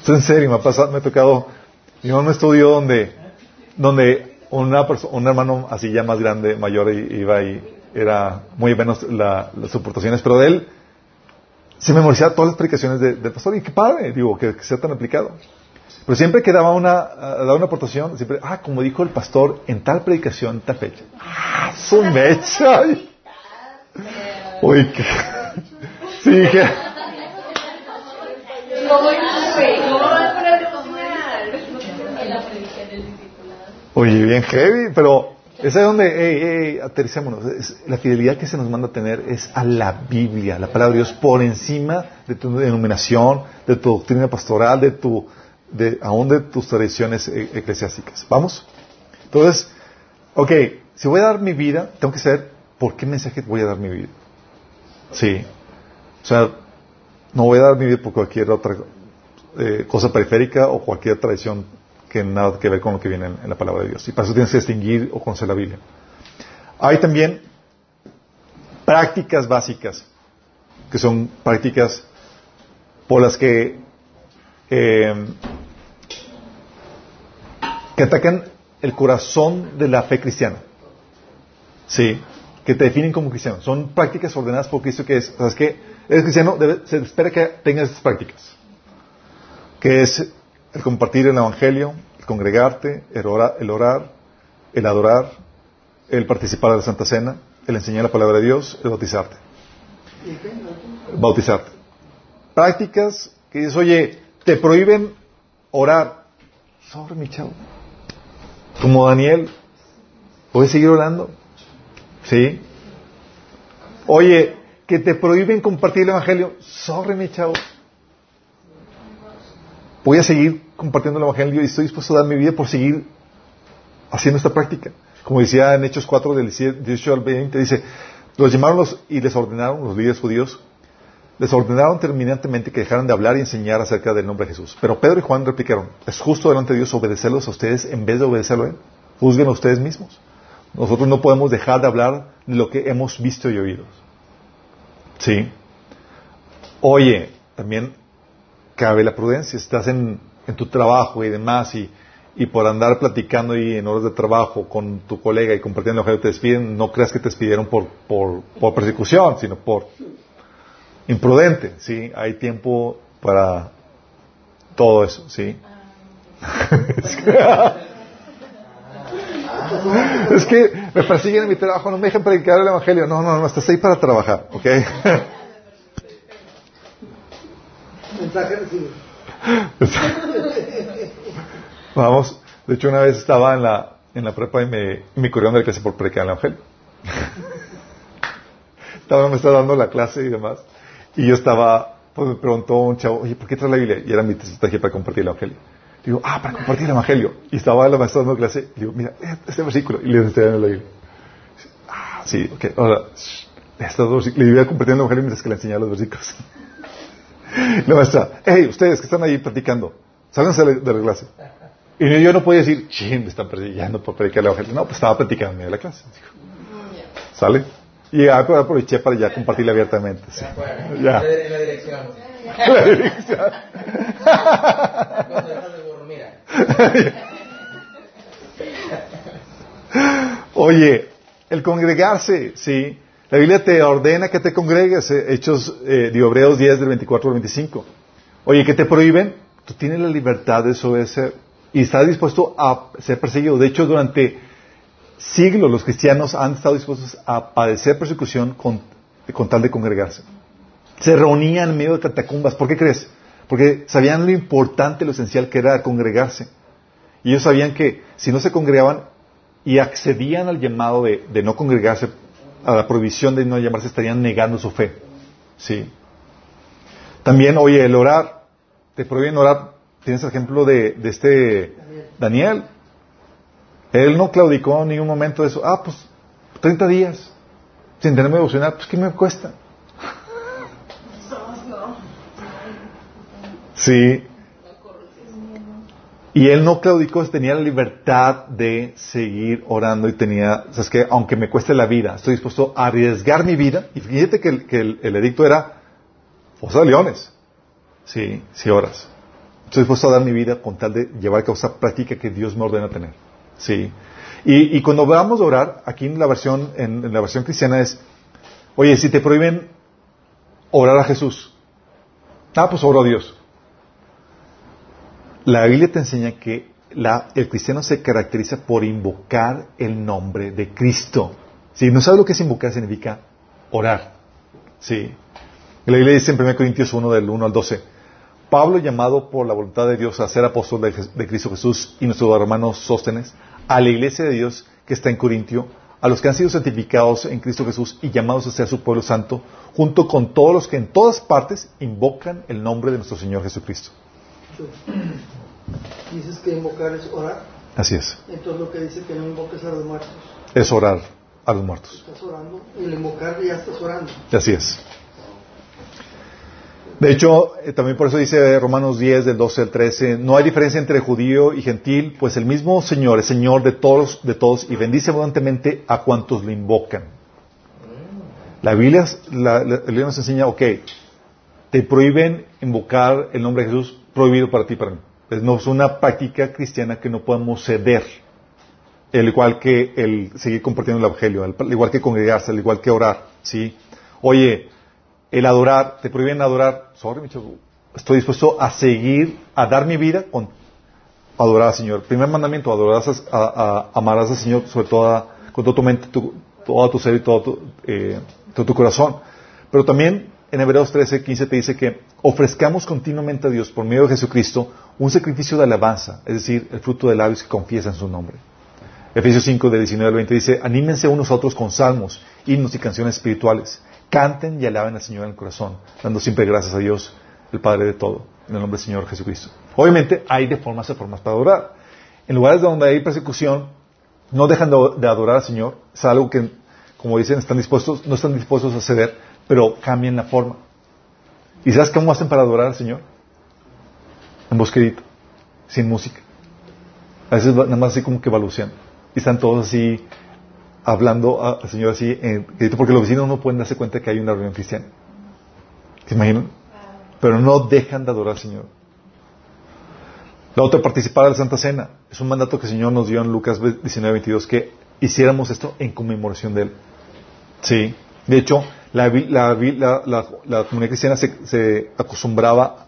Esto en serio, me ha pasado, me ha tocado. Yo en un estudio donde, donde una perso- un hermano así ya más grande, mayor, iba y era muy menos la- las soportaciones, pero de él se memorizaba todas las predicaciones de- del pastor y qué padre, digo, que, que sea tan aplicado. Pero siempre que daba una, ah, daba una aportación, siempre, ah, como dijo el pastor, en tal predicación, en tal fecha. Ah, su mecha. *laughs* Uy, qué... Sí, que... ¿Cómo ¿Cómo va a pronunciar? En la predicación del discipulado. Oye, bien heavy, pero es ahí donde, hey, hey, aterricémonos. Es- la fidelidad que se nos manda a tener es a la Biblia, la palabra de Dios, por encima de tu denominación, de tu doctrina pastoral, de tu, de, aún de tus tradiciones e- eclesiásticas. ¿Vamos? Entonces, ok, si voy a dar mi vida, tengo que saber por qué mensaje voy a dar mi vida. Sí. O sea, no voy a dar mi vida por cualquier otra eh, cosa periférica o cualquier tradición que nada que ver con lo que viene en, la palabra de Dios. Y para eso tienes que distinguir o conocer la Biblia. Hay también prácticas básicas, que son prácticas por las que, eh, que atacan el corazón de la fe cristiana. Sí, que te definen como cristiano. Son prácticas ordenadas por Cristo que es, ¿sabes qué? Eres cristiano, se espera que tengas estas prácticas. Que es el compartir el Evangelio, el congregarte, el orar, el, orar, el adorar, el participar de la Santa Cena, el enseñar la palabra de Dios, el bautizarte. Bautizarte. Prácticas que dices, oye, te prohíben orar. Sobre mi chavo. Como Daniel, ¿puedes seguir orando? ¿Sí? Oye, que te prohíben compartir el Evangelio. Sobre mi chavo. Voy a seguir compartiendo el Evangelio y estoy dispuesto a dar mi vida por seguir haciendo esta práctica. Como decía en Hechos 4, del 18 al 20, dice, los llamaron los, y les ordenaron los líderes judíos les ordenaron terminantemente que dejaran de hablar y enseñar acerca del nombre de Jesús. Pero Pedro y Juan replicaron, es justo delante de Dios obedecerlos a ustedes en vez de obedecerlo a Él. Juzguen a ustedes mismos. Nosotros no podemos dejar de hablar de lo que hemos visto y oído. ¿Sí? Oye, también cabe la prudencia. Estás en, en tu trabajo y demás y, y por andar platicando y en horas de trabajo con tu colega y compartiendo lo que te despiden, no creas que te despidieron por, por, por persecución, sino por imprudente, ¿sí? Hay tiempo para todo eso, ¿sí? *laughs* *laughs* es que me persiguen en mi trabajo, no me dejan predicar el Evangelio. No, no, no, estás ahí para trabajar, ¿ok? Mensaje. *laughs* Vamos, de hecho una vez estaba en la, en la prepa y me, me corrieron de la clase por predicar el Evangelio. *laughs* estaba, me estaba dando la clase y demás. Y yo estaba, pues me preguntó un chavo, oye, ¿por qué traes la Biblia? Y era mi estrategia para compartir el Evangelio. Digo, ah, para compartir el Evangelio. Y estaba la maestra dando clase. Y digo, mira, este versículo. Y le enseñé en la Biblia. Ah, sí, ok. Ahora, dos, le iba compartiendo el Evangelio mientras que le enseñaba los versículos. *laughs* la maestra, hey, ustedes que están ahí practicando, sálganse de la clase. Y yo no podía decir, ching, me están persiguiendo por predicar el Evangelio. No, pues estaba practicando en medio de la clase. ¿Sale? Y ya aproveché para ya compartirla abiertamente. Sí. Ya. La dirección. *laughs* La dirección. *laughs* *laughs* Oye, el congregarse, sí. La Biblia te ordena que te congregues, eh, Hechos eh, de Hebreos 10 del 24 al 25. Oye, ¿qué te prohíben? Tú tienes la libertad de desobedecer y estás dispuesto a ser perseguido. De hecho, durante siglos los cristianos han estado dispuestos a padecer persecución con, con tal de congregarse. Se reunían en medio de catacumbas. ¿Por qué crees? Porque sabían lo importante, lo esencial que era congregarse. Y ellos sabían que si no se congregaban y accedían al llamado de, no congregarse, a la prohibición de no llamarse, estarían negando su fe. ¿Sí? También, oye, el orar, te prohíben orar. Tienes el ejemplo de, de este Daniel. Él no claudicó en ningún momento de eso. Ah, pues 30 días sin tenerme devocional, pues ¿qué me cuesta? Sí. Y él no claudicó, tenía la libertad de seguir orando y tenía, o sea, es que aunque me cueste la vida, estoy dispuesto a arriesgar mi vida. Y fíjate que el, edicto era fosa de leones. Sí, sí oras. Estoy dispuesto a dar mi vida con tal de llevar a cabo esa práctica que Dios me ordena tener. Sí. Y, y cuando vamos a orar, aquí en la versión, en, en la versión cristiana es, oye, si te prohíben orar a Jesús, ah, pues oro a Dios. La Biblia te enseña que el cristiano se caracteriza por invocar el nombre de Cristo. Si no sabes lo que es invocar, significa orar. Sí. La Biblia dice en 1 Corintios 1 del 1 al 12, Pablo llamado por la voluntad de Dios a ser apóstol de, de Cristo Jesús y nuestro hermano Sóstenes, a la iglesia de Dios que está en Corintio, a los que han sido santificados en Cristo Jesús y llamados a ser su pueblo santo, junto con todos los que en todas partes invocan el nombre de nuestro Señor Jesucristo. Dices que invocar es orar. Así es. Entonces lo que dice que no invoques a los muertos. Es orar a los muertos. Estás orando y el invocar ya estás orando. Así es. De hecho, eh, también por eso dice Romanos 10, del 12 al 13, no hay diferencia entre judío y gentil, pues el mismo Señor es Señor de todos, de todos y bendice abundantemente a cuantos lo invocan. La Biblia, la, la Biblia nos enseña, ok, te prohíben invocar el nombre de Jesús, prohibido para ti y para mí. Es, no, es una práctica cristiana que no podemos ceder. Al igual que el seguir compartiendo el Evangelio, al igual que congregarse, al igual que orar, ¿sí? Oye, el adorar, te prohíben adorar, sorry, estoy dispuesto a seguir, a dar mi vida con adorar al Señor. Primer mandamiento, adorarás a, a- amarás al Señor sobre toda, con toda tu mente, tu, todo tu ser y tu, eh, todo tu corazón. Pero también en Hebreos 13, 15 te dice que ofrezcamos continuamente a Dios por medio de Jesucristo un sacrificio de alabanza, es decir, el fruto de labios que confiesan su nombre. Efesios 5 de 19 al 20 dice, anímense unos a otros con salmos, himnos y canciones espirituales. Canten y alaben al Señor en el corazón, dando siempre gracias a Dios, el Padre de todo, en el nombre del Señor Jesucristo. Obviamente hay de formas a formas para adorar. En lugares donde hay persecución, no dejan de, adorar al Señor. Es algo que, como dicen, están dispuestos, no están dispuestos a ceder, pero cambian la forma. ¿Y sabes cómo hacen para adorar al Señor? En bosquedito, sin música. A veces nada más así como que balbucean. Y están todos así hablando al Señor así, en, porque los vecinos no pueden darse cuenta que hay una reunión cristiana. ¿Se imaginan? Pero no dejan de adorar al Señor. La otra, participar de la Santa Cena. Es un mandato que el Señor nos dio en Lucas 19, 22, que hiciéramos esto en conmemoración de Él. Sí. De hecho, la, la, comunidad cristiana se, acostumbraba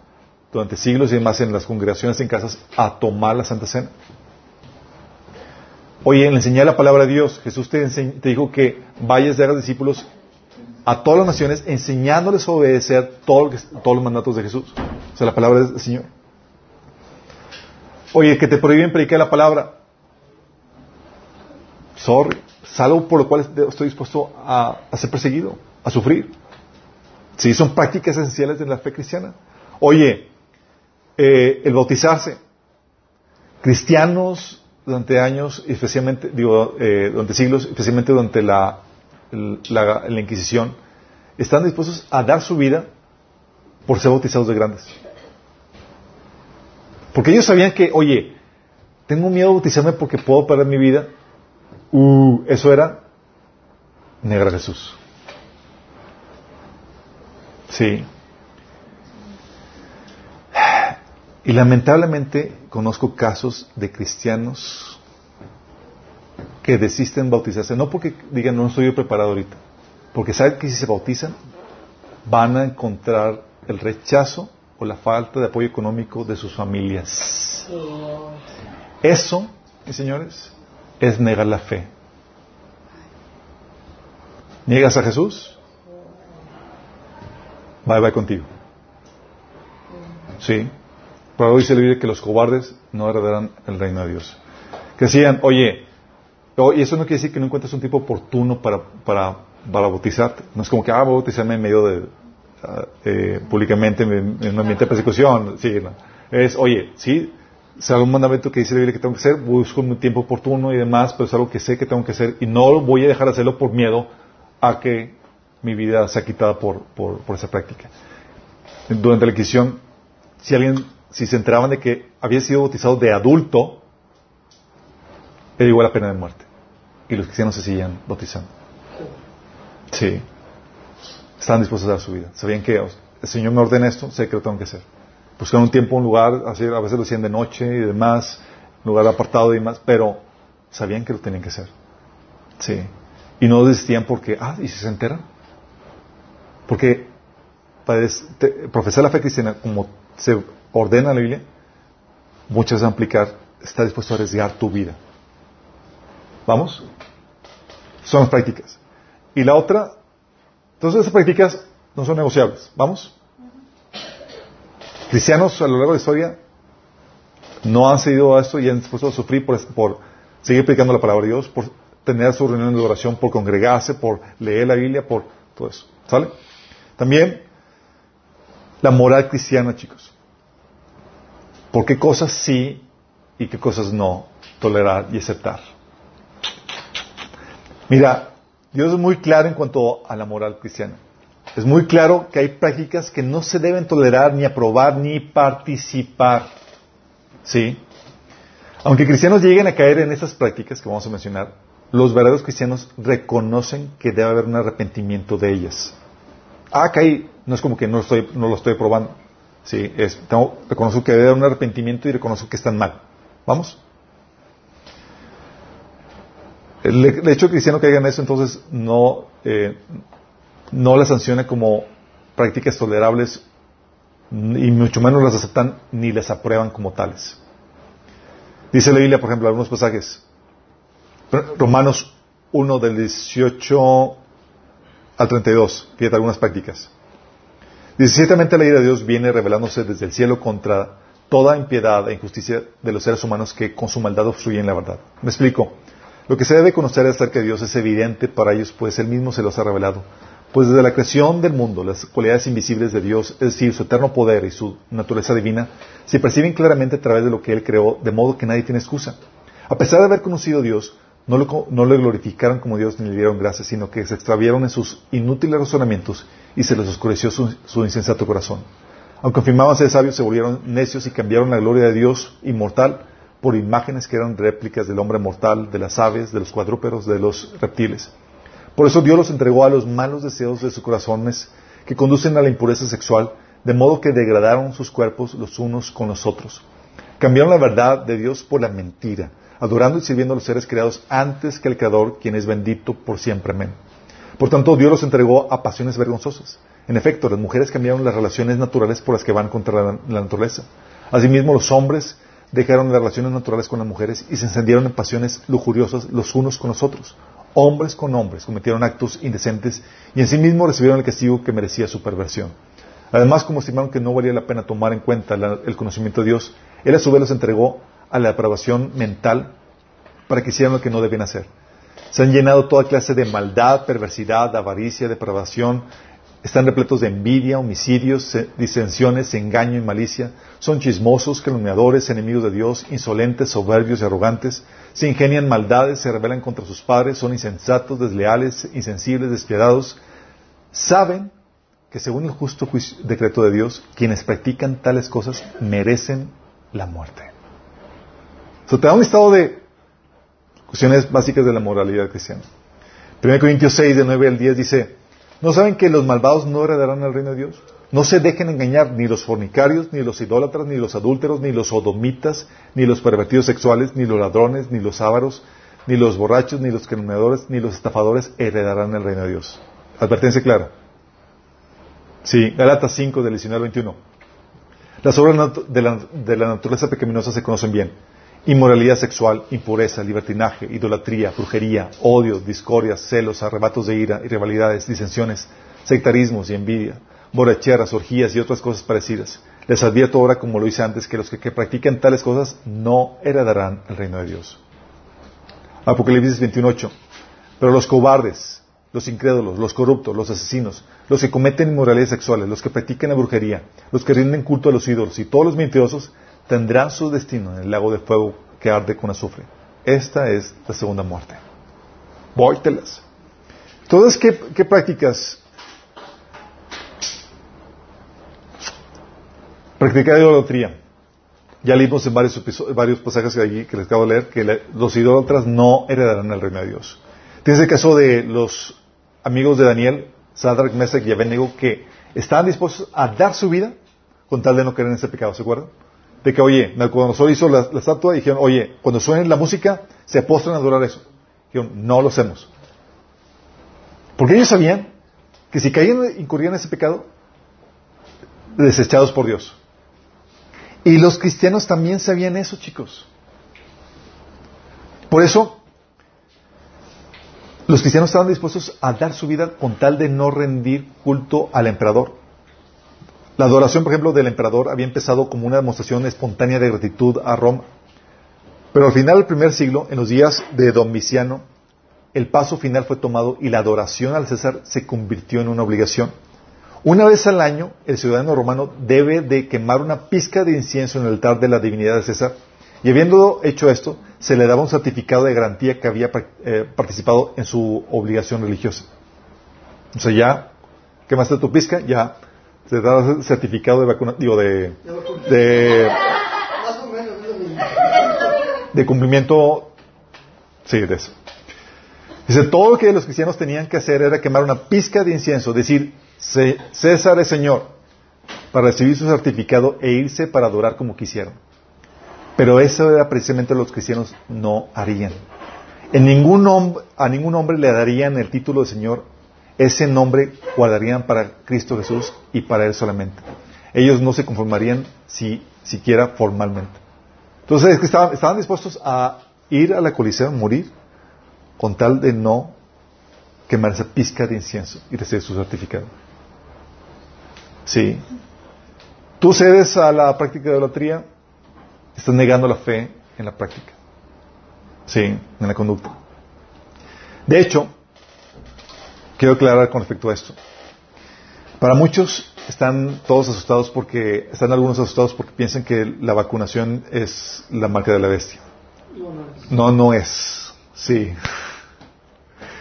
durante siglos y demás en las congregaciones en casas a tomar la Santa Cena. Oye, en enseñar la palabra de Dios, Jesús te, te dijo que vayas de hagas discípulos a todas las naciones enseñándoles a obedecer todos los mandatos de Jesús. O sea, la palabra del Señor. Oye, que te prohíben predicar la palabra. Sorry. Es algo por lo cual estoy dispuesto a, ser perseguido, a sufrir. Sí, son prácticas esenciales de la fe cristiana. Oye, eh, el bautizarse. Cristianos durante años, especialmente, digo, eh, durante siglos, especialmente durante la, la, Inquisición, están dispuestos a dar su vida por ser bautizados de grandes. Porque ellos sabían que, oye, tengo miedo de bautizarme porque puedo perder mi vida. Uh, eso era negar a Jesús. Sí. Y lamentablemente conozco casos de cristianos que desisten bautizarse, no porque digan no estoy preparado ahorita, porque saben que si se bautizan van a encontrar el rechazo o la falta de apoyo económico de sus familias. Eso, mis señores, es negar la fe. ¿Niegas a Jesús? Bye bye contigo. Sí. Pero hoy se le dice que los cobardes no heredarán el reino de Dios. Que decían, oye, y eso no quiere decir que no encuentres un tipo oportuno para, para, para bautizarte. No es como que, ah, voy a bautizarme en medio de, ah, eh, públicamente en, un ambiente de persecución. Sí, no. Es, oye, sí, es algún mandamiento que dice la Biblia que tengo que hacer, busco un tiempo oportuno y demás, pero es algo que sé que tengo que hacer y no voy a dejar de hacerlo por miedo a que mi vida sea quitada por, por, por esa práctica. Durante la Inquisición, si alguien si se enteraban de que había sido bautizado de adulto, era igual la pena de muerte. Y los cristianos se seguían bautizando. Sí. Estaban dispuestos a dar su vida. Sabían que el Señor me ordena esto, sé que lo tengo que hacer. Buscaron un tiempo, un lugar, a veces lo hacían de noche y demás, lugar apartado y demás, pero sabían que lo tenían que hacer. Sí. Y no desistían porque, ah, ¿y si se enteran? Porque profesar la fe cristiana, como se ordena la Biblia, muchas a aplicar, está dispuesto a arriesgar tu vida. ¿Vamos? Son las prácticas. Y la otra, entonces esas prácticas no son negociables. ¿Vamos? Cristianos a lo largo de la historia no han cedido a esto y han dispuesto a sufrir por, por seguir predicando la palabra de Dios, por tener su reunión de oración, por congregarse, por leer la Biblia, por todo eso. ¿Sale? También la moral cristiana, chicos. ¿Por qué cosas sí y qué cosas no tolerar y aceptar? Mira, Dios es muy claro en cuanto a la moral cristiana. Es muy claro que hay prácticas que no se deben tolerar, ni aprobar, ni participar. ¿Sí? Aunque cristianos lleguen a caer en esas prácticas que vamos a mencionar, los verdaderos cristianos reconocen que debe haber un arrepentimiento de ellas. Ah, caí, no es como que no, lo estoy probando. Sí, reconozco que debe haber un arrepentimiento y reconozco que están mal. ¿Vamos? El, hecho cristiano que hagan eso, entonces, no, eh, no las sanciona como prácticas tolerables y mucho menos las aceptan ni las aprueban como tales. Dice la Biblia, por ejemplo, algunos pasajes. Romanos 1 del 18 al 32. Fíjate algunas prácticas. Dice, ciertamente la ira de Dios viene revelándose desde el cielo contra toda impiedad e injusticia de los seres humanos que con su maldad obstruyen la verdad. Me explico. Lo que se debe conocer acerca de Dios es evidente para ellos, pues Él mismo se los ha revelado. Pues desde la creación del mundo, las cualidades invisibles de Dios, es decir, su eterno poder y su naturaleza divina, se perciben claramente a través de lo que Él creó, de modo que nadie tiene excusa. A pesar de haber conocido a Dios, no, lo- no le glorificaron como Dios ni le dieron gracias, sino que se extraviaron en sus inútiles razonamientos y se les oscureció su, su insensato corazón. Aunque afirmaban ser sabios, se volvieron necios y cambiaron la gloria de Dios inmortal por imágenes que eran réplicas del hombre mortal, de las aves, de los cuadrúpedos, de los reptiles. Por eso Dios los entregó a los malos deseos de sus corazones que conducen a la impureza sexual, de modo que degradaron sus cuerpos los unos con los otros. Cambiaron la verdad de Dios por la mentira, adorando y sirviendo a los seres creados antes que el Creador, quien es bendito por siempre. Amén. Por tanto, Dios los entregó a pasiones vergonzosas. En efecto, las mujeres cambiaron las relaciones naturales por las que van contra la, naturaleza. Asimismo, los hombres dejaron las relaciones naturales con las mujeres y se encendieron en pasiones lujuriosas los unos con los otros. Hombres con hombres cometieron actos indecentes y en sí mismos recibieron el castigo que merecía su perversión. Además, como estimaron que no valía la pena tomar en cuenta el conocimiento de Dios, Él a su vez los entregó a la depravación mental para que hicieran lo que no debían hacer. Se han llenado toda clase de maldad, perversidad, avaricia, depravación. Están repletos de envidia, homicidios, se- disensiones, engaño y malicia. Son chismosos, calumniadores, enemigos de Dios, insolentes, soberbios y arrogantes. Se ingenian maldades, se rebelan contra sus padres, son insensatos, desleales, insensibles, despiadados. Saben que según el justo decreto de Dios, quienes practican tales cosas merecen la muerte. So, te da un listado de cuestiones básicas de la moralidad cristiana. 1 Corintios 6, de 9 al 10 dice, ¿no saben que los malvados no heredarán el reino de Dios? No se dejen engañar ni los fornicarios, ni los idólatras, ni los adúlteros, ni los sodomitas, ni los pervertidos sexuales, ni los ladrones, ni los ávaros, ni los borrachos, ni los calumniadores, ni los estafadores heredarán el reino de Dios. Advertencia clara. Sí, Galatas 5, del 19 al 21. Las obras de la naturaleza pecaminosa se conocen bien. Inmoralidad sexual, impureza, libertinaje, idolatría, brujería, odio, discordia, celos, arrebatos de ira, rivalidades, disensiones, sectarismos y envidia, borracheras, orgías y otras cosas parecidas. Les advierto ahora, como lo hice antes, que los que, practican tales cosas no heredarán el reino de Dios. Apocalipsis 21.8. Pero los cobardes, los incrédulos, los corruptos, los asesinos, los que cometen inmoralidades sexuales, los que practican la brujería, los que rinden culto a los ídolos y todos los mentirosos tendrán su destino en el lago de fuego que arde con azufre. Esta es la segunda muerte. Vóytelas. Entonces, ¿qué, qué prácticas? Practicar idolatría. Ya leímos en varios, varios pasajes que, allí, que les acabo de leer que los idólatras no heredarán el reino de Dios. Tienes el caso de los amigos de Daniel, Sadrach, Mesach y Abednego, que estaban dispuestos a dar su vida con tal de no caer en ese pecado, ¿se acuerdan? De que, oye, Nabucodonosor hizo la, la estatua dijeron, oye, cuando suene la música, se postran a adorar eso. Dijeron, no lo hacemos. Porque ellos sabían que si caían, incurrían en ese pecado, desechados por Dios. Y los cristianos también sabían eso, chicos. Por eso, los cristianos estaban dispuestos a dar su vida con tal de no rendir culto al emperador. La adoración, por ejemplo, del emperador había empezado como una demostración espontánea de gratitud a Roma. Pero al final del primer siglo, en los días de Domiciano, el paso final fue tomado y la adoración al César se convirtió en una obligación. Una vez al año, el ciudadano romano debe de quemar una pizca de incienso en el altar de la divinidad de César, y habiendo hecho esto, se le daba un certificado de garantía que había eh, participado en su obligación religiosa. O sea, ya quemaste tu pizca, ya te da certificado de vacuna, digo, de, de, de cumplimiento, sí, de eso. Dice, todo lo que los cristianos tenían que hacer era quemar una pizca de incienso, decir, "C- César es Señor, para recibir su certificado e irse para adorar como quisieran. Pero eso era precisamente lo que los cristianos no harían. En ningún a ningún hombre le darían el título de Señor, ese nombre guardarían para Cristo Jesús y para Él solamente. Ellos no se conformarían si siquiera formalmente. Entonces es que estaban, estaban dispuestos a ir a la coliseo, morir, con tal de no quemar esa pizca de incienso y recibir su certificado. Sí. Tú cedes a la práctica de idolatría, estás negando la fe en la práctica. Sí, en la conducta. De hecho, quiero aclarar con respecto a esto. Para muchos están todos asustados porque, están algunos asustados porque piensan que la vacunación es la marca de la bestia. No, no es. Sí.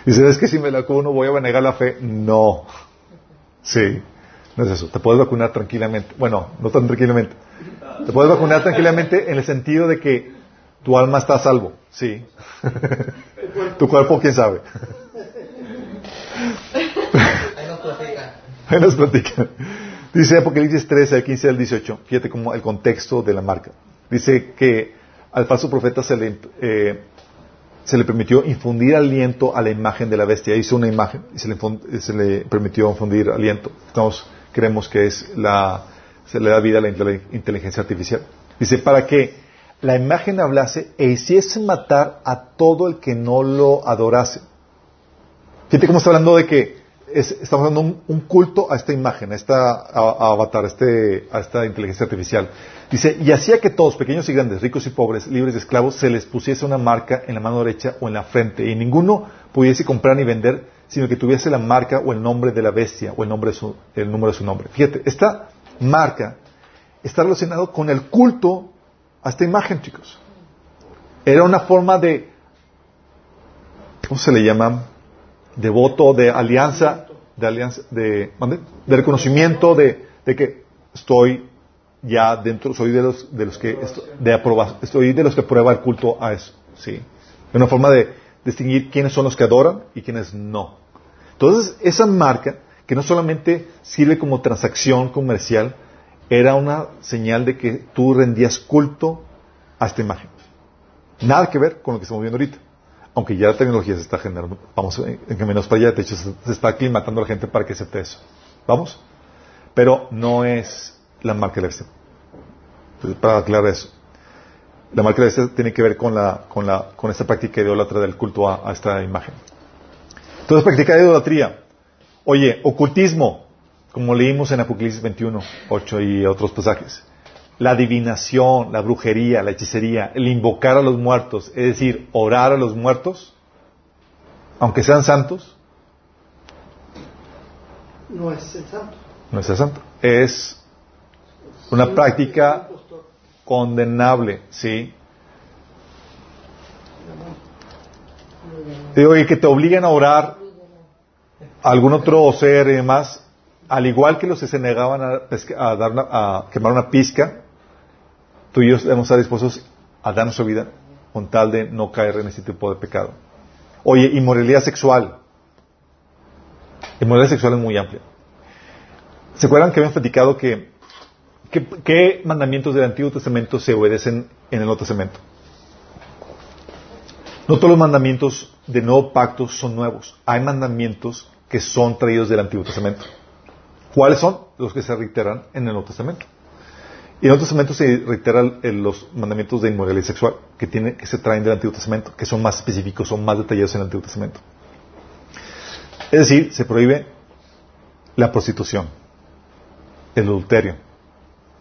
Dice, es que si me vacuno voy a negar la fe. No. Sí. No es eso. Te puedes vacunar tranquilamente. Bueno, no tan tranquilamente. Te puedes vacunar tranquilamente en el sentido de que tu alma está a salvo. Sí. *laughs* tu cuerpo, quién sabe. Ahí nos platica. Dice Apocalipsis 13, al 15 al 18. Fíjate cómo el contexto de la marca. Dice que al falso profeta se le, eh, se le permitió infundir aliento a la imagen de la bestia. Hizo una imagen y se le, infun- se le permitió infundir aliento. Estamos, creemos que es la, se le da vida a la inteligencia artificial. Dice, para que la imagen hablase e hiciese matar a todo el que no lo adorase. Fíjate cómo está hablando de que es- estamos dando un, un culto a esta imagen, a esta avatar, a, este, a esta inteligencia artificial. Dice, y hacía que todos, pequeños y grandes, ricos y pobres, libres y esclavos, se les pusiese una marca en la mano derecha o en la frente, y ninguno pudiese comprar ni vender, sino que tuviese la marca o el nombre de la bestia o el, nombre de su, el número de su nombre. Fíjate, esta marca está relacionado con el culto a esta imagen, chicos. Era una forma de, ¿cómo se le llama? De voto, de alianza, de alianza, de, de reconocimiento de, de que estoy ya dentro, soy de los, de los que, de estoy de los que prueba el culto a eso, sí. Una forma de distinguir quiénes son los que adoran y quiénes no. Entonces, esa marca, que no solamente sirve como transacción comercial, era una señal de que tú rendías culto a esta imagen. Nada que ver con lo que estamos viendo ahorita. Aunque ya la tecnología se está generando, vamos en en caminos para allá, de hecho se, está aclimatando a la gente para que acepte eso. ¿Vamos? Pero no es la marca de. Entonces, para aclarar eso. La marca de bestia tiene que ver con, la, con, la, con esta práctica idólatra del culto a, a esta imagen. Entonces, practicar idolatría. Oye, ocultismo, como leímos en Apocalipsis 21, 8 y otros pasajes. La adivinación, la brujería, la hechicería, el invocar a los muertos, es decir, orar a los muertos, aunque sean santos, No es el santo. no es ser santo. Es una práctica condenable, ¿sí? Digo, y que te obligan a orar a algún otro ser y demás, al igual que los que se negaban a, pesca- a dar una- a quemar una pizca, tú y yo debemos estar dispuestos a dar nuestra vida con tal de no caer en ese tipo de pecado. Oye, inmoralidad sexual. Inmoralidad sexual es muy amplia. ¿Se acuerdan que habíamos platicado que qué, mandamientos del Antiguo Testamento se obedecen en el Nuevo Testamento? No todos los mandamientos del Nuevo Pacto son nuevos. Hay mandamientos que son traídos del Antiguo Testamento. ¿Cuáles son? Los que se reiteran en el Nuevo Testamento. Y en el Nuevo Testamento se reiteran los mandamientos de inmoralidad sexual que, tiene, que se traen del Antiguo Testamento, que son más específicos, son más detallados en el Antiguo Testamento. Es decir, se prohíbe la prostitución, el adulterio,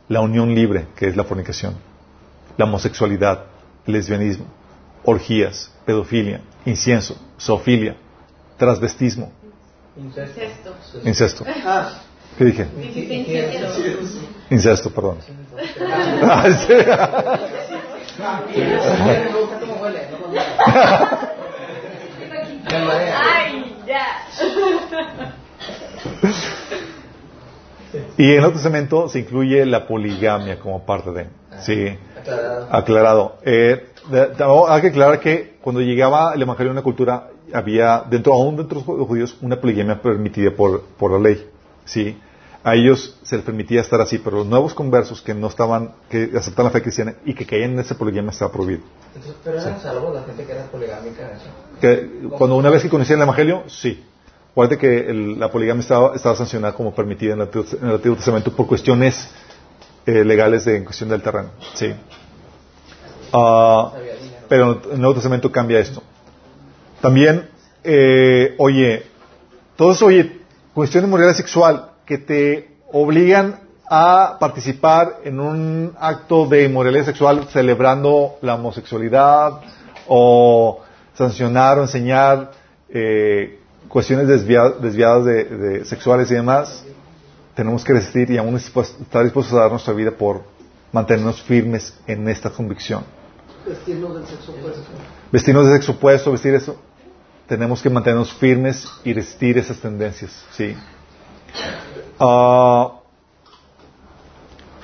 la unión libre, que es la fornicación, la homosexualidad, el lesbianismo, orgías, pedofilia, incienso, zoofilia, transvestismo, Incesto. Incesto. incesto. Ah, ¿Qué dije? Incesto. Perdón. Ah. Y en el Testamento se incluye la poligamia como parte de. Sí. Aclarado. Aclarado. Eh, de- hay que aclarar que cuando llegaba el Evangelio a una cultura, había, dentro, aún dentro de los judíos, una poligamia permitida por, por la ley. ¿sí? A ellos se les permitía estar así, pero los nuevos conversos que no estaban, que aceptaban la fe cristiana y que caían en esa poligamia estaba prohibido. Entonces, pero eran salvos la gente que era poligámica. Que, cuando una vez que conocían el Evangelio, sí. Acuérdate que el- la poligamia estaba, estaba sancionada como permitida en el, Antiguo- en el Antiguo Testamento por cuestiones eh, legales de en cuestión del terreno. Sí. Dinero. pero en el Nuevo Testamento cambia esto. También, eh, oye, todo eso, oye, cuestión de moralidad sexual que te obligan a participar en un acto de inmoralidad sexual celebrando la homosexualidad o sancionar o enseñar eh, cuestiones desvia- desviadas de, de sexuales y demás, tenemos que resistir y aún estar dispuestos a dar nuestra vida por mantenernos firmes en esta convicción. Vestirnos del sexo opuesto. vestirnos de sexo opuesto, vestir eso, tenemos que mantenernos firmes y resistir esas tendencias, ¿sí? Ah,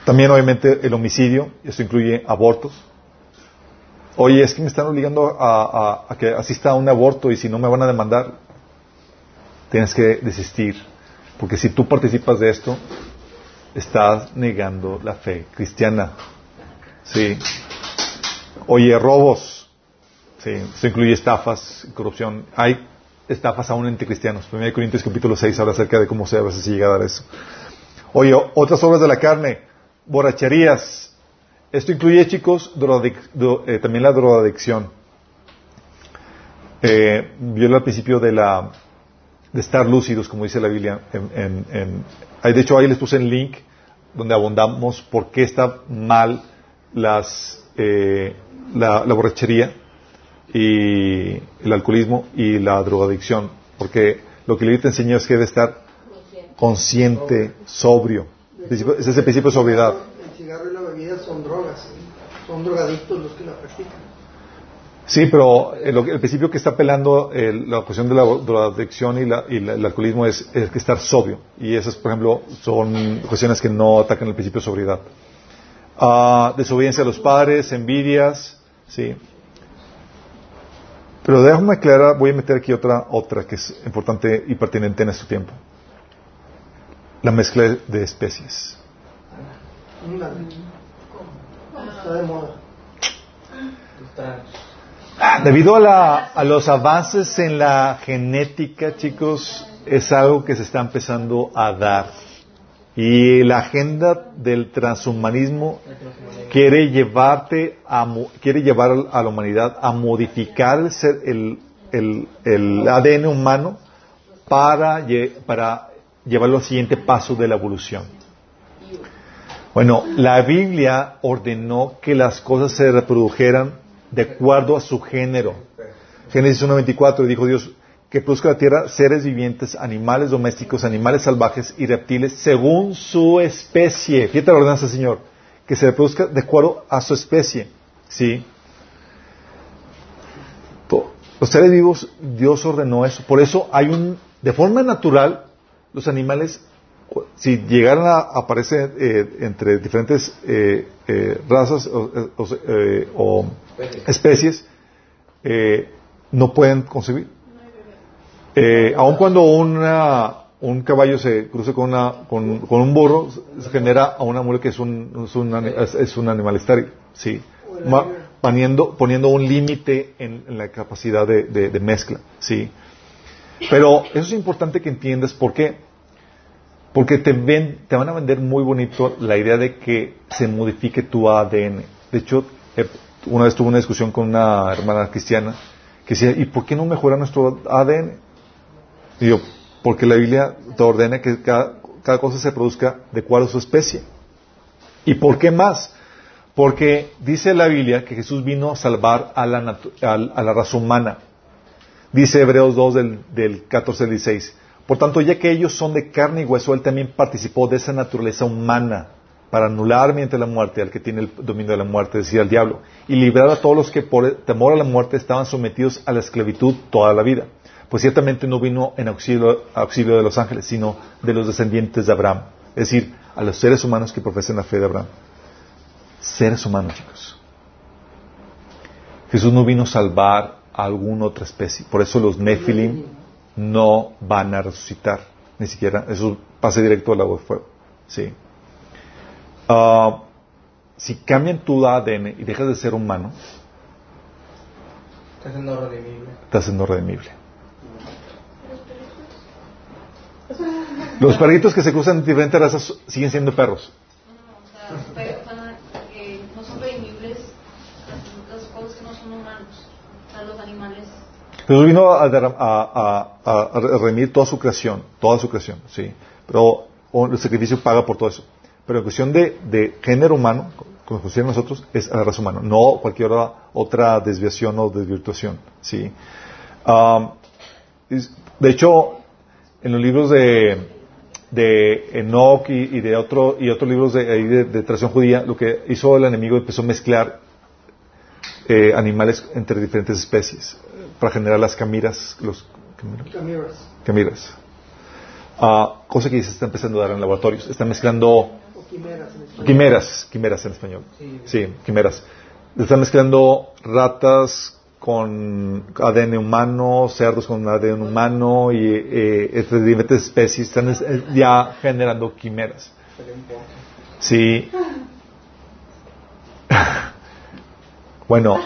también, obviamente, el homicidio, esto incluye abortos. Oye, es que me están obligando a que asista a un aborto y si no me van a demandar, tienes que desistir. Porque si tú participas de esto, estás negando la fe cristiana. Sí. Oye, robos. Sí, eso incluye estafas, corrupción. Hay estafas aún entre cristianos. 1 Corintios capítulo 6 habla acerca de cómo se a veces se llega a dar eso. Oye, otras obras de la carne, borracherías. Esto incluye, chicos, eh, también la drogadicción. Eh, vio al principio de la de estar lúcidos, como dice la Biblia. En, en- en- de hecho, ahí les puse el link donde abundamos por qué está mal las, eh, la borrachería y el alcoholismo y la drogadicción. Porque lo que la Biblia te enseña es que debe estar consciente, sobrio. Ese es el principio de sobriedad. El cigarro y la bebida son drogas. ¿sí? Son drogadictos los que la practican. Sí, pero el, el principio que está apelando el- la cuestión de la drogadicción y, la- y la- el alcoholismo es, es que estar sobrio. Y esas, por ejemplo, son cuestiones que no atacan el principio de sobriedad. Ah, desobediencia a los padres, envidias, sí. Pero déjame aclarar, voy a meter aquí otra, otra que es importante y pertinente en este tiempo. La mezcla de especies. Debido a, la- a los avances en la genética, chicos, es algo que se está empezando a dar. Y la agenda del transhumanismo quiere llevarte a, quiere llevar a la humanidad a modificar el, ser- el, el- el ADN humano para, para llevarlo al siguiente paso de la evolución. Bueno, la Biblia ordenó que las cosas se reprodujeran de acuerdo a su género. Génesis 1.24 dijo Dios que produzca la tierra seres vivientes, animales domésticos, animales salvajes y reptiles según su especie. Fíjate la ordenanza, Señor, que se reproduzca de acuerdo a su especie. ¿Sí? Los seres vivos, Dios ordenó eso. Por eso hay un, de forma natural, los animales, si llegaran a aparecer eh, entre diferentes eh, eh, razas o, o- especies, no pueden concebir. Eh, aun cuando una, un caballo se cruce con, una, con, un burro, se genera a una mula que es un, es un, es- un animal estéril. ¿sí? Poniendo, poniendo un límite en, la capacidad de, de- de mezcla. ¿sí? Pero eso es importante que entiendas por qué. Porque te, ven, te van a vender muy bonito la idea de que se modifique tu ADN. De hecho, una vez tuve una discusión con una hermana cristiana que decía, ¿y por qué no mejora nuestro ADN? Y yo, porque la Biblia te ordena que cada, cosa se produzca de acuerdo a su especie. ¿Y por qué más? Porque dice la Biblia que Jesús vino a salvar a la, a la raza humana. Dice Hebreos 2 del, del 14 al 16. Por tanto, ya que ellos son de carne y hueso, Él también participó de esa naturaleza humana para anular mediante la muerte al que tiene el dominio de la muerte, decía el diablo, y librar a todos los que por temor a la muerte estaban sometidos a la esclavitud toda la vida. Pues ciertamente no vino en auxilio, auxilio de los ángeles, sino de los descendientes de Abraham, es decir, a los seres humanos que profesan la fe de Abraham. Seres humanos, chicos. Jesús no vino a salvar a alguna otra especie. Por eso los Nefilim no van a resucitar. Ni siquiera. Eso pasa directo al agua de fuego. Sí. Ah, si cambian tu ADN y dejas de ser humano, Está siendo redimible. estás siendo redimible. Los perritos que se cruzan en diferentes razas siguen siendo perros. O sea, pero, o sea, que no son redimibles las, cosas que no son humanos. O sea, los animales. Jesús vino a, a- a- a redimir toda su creación, toda su creación, sí. Pero el sacrificio paga por todo eso. Pero en cuestión de, de género humano, como consideran nosotros, es a la raza humana, no cualquier otra, otra desviación o desvirtuación, sí. Es- de hecho, en los libros de, de Enoch y, y de otro y otros libros de, de, de tradición judía, lo que hizo el enemigo empezó a mezclar eh, animales entre diferentes especies para generar las camiras, los Camiras. camiras. Ah, cosa que se está empezando a dar en laboratorios. Están mezclando quimeras en quimeras, quimeras en español. Sí, quimeras. Están mezclando ratas con ADN humano, cerdos con ADN humano y eh, diferentes especies. Están ya generando quimeras. Sí. *laughs* bueno,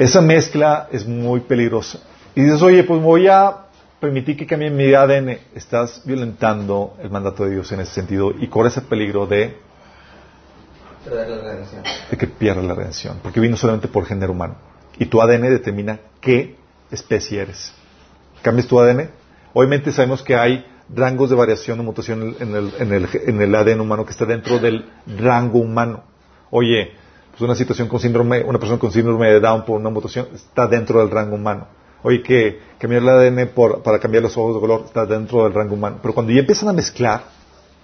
esa mezcla es muy peligrosa. Y dices, oye, pues voy a permitir que cambie mi ADN. Estás violentando el mandato de Dios en ese sentido y corres el peligro de, De que pierdas la redención. Porque vino solamente por género humano. Y tu ADN determina qué especie eres. ¿Cambias tu ADN? Obviamente sabemos que hay rangos de variación o mutación en el, en el, en el ADN humano que está dentro del rango humano. Oye, pues una situación con síndrome, una persona con síndrome de Down por una mutación está dentro del rango humano. Oye, que cambiar el ADN por- para cambiar los ojos de color está dentro del rango humano. Pero cuando ya empiezan a mezclar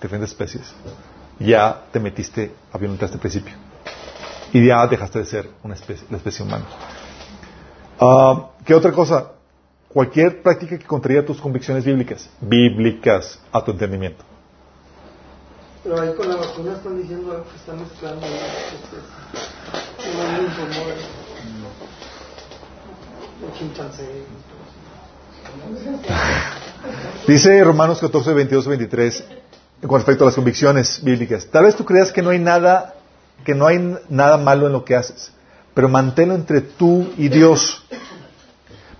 diferentes especies, ya te metiste a violentar este principio. Y ya dejaste de ser una especie, la especie humana. Ah, ¿Qué otra cosa? Cualquier práctica que contraría tus convicciones bíblicas, bíblicas a tu entendimiento. Pero ahí con la vacuna están diciendo algo que están mezclando. ahí, este. *laughs* Dice Romanos 14, 22, 23 con respecto a las convicciones bíblicas. Tal vez tú creas que no hay nada, que no hay nada malo en lo que haces, pero manténlo entre tú y Dios.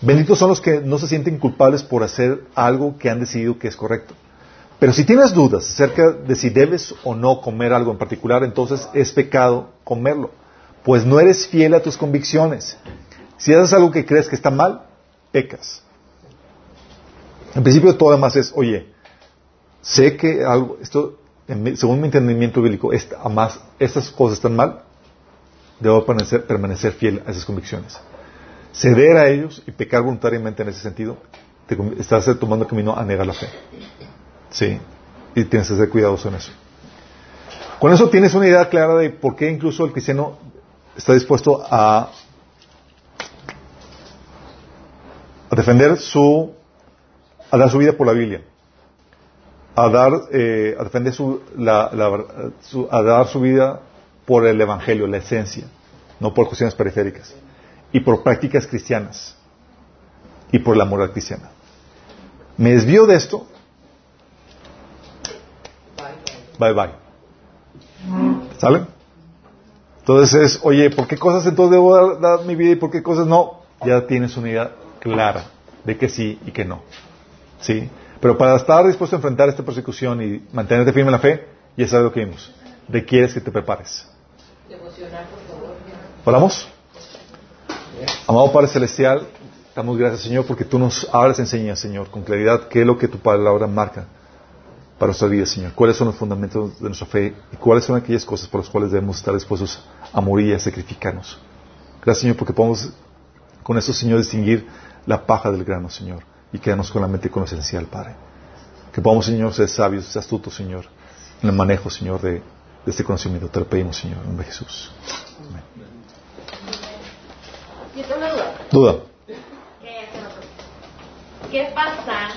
Benditos son los que no se sienten culpables por hacer algo que han decidido que es correcto. Pero si tienes dudas acerca de si debes o no comer algo en particular, entonces es pecado comerlo, pues no eres fiel a tus convicciones. Si haces algo que crees que está mal, pecas. En principio todo además es, oye, sé que algo, esto, según mi entendimiento bíblico, esta- además, estas cosas están mal, debo permanecer, fiel a esas convicciones. Ceder a ellos y pecar voluntariamente en ese sentido, te estás tomando camino a negar la fe. Sí, y tienes que ser cuidadoso en eso. Con eso tienes una idea clara de por qué incluso el cristiano está dispuesto a, a defender su, a dar su vida por la Biblia, a dar, eh, a defender su, la- su- a dar su vida por el Evangelio, la esencia, no por cuestiones periféricas, y por prácticas cristianas, y por la moral cristiana. Me desvío de esto, bye bye. ¿Sale? Entonces es, oye, ¿por qué cosas entonces debo dar mi vida y por qué cosas no? Ya tienes una idea clara de que sí y que no. ¿Sí? Pero para estar dispuesto a enfrentar esta persecución y mantenerte firme en la fe, ya sabes lo que vimos. Requieres que te prepares. ¿Oramos? Amado Padre Celestial, damos gracias, Señor, porque tú nos hablas, enseñas, Señor, con claridad qué es lo que tu palabra marca para nuestra vida, Señor. Cuáles son los fundamentos de nuestra fe y cuáles son aquellas cosas por las cuales debemos estar dispuestos a morir y a sacrificarnos. Gracias, Señor, porque podemos con eso, Señor, distinguir la paja del grano, Señor, y quedarnos con la mente con lo esencial, Padre. Que podamos, Señor, ser sabios, ser astutos, Señor, en el manejo, Señor, de, de este conocimiento. Te lo pedimos, Señor, en nombre de Jesús. Amén. Duda. Duda. ¿Qué, ¿Qué pasa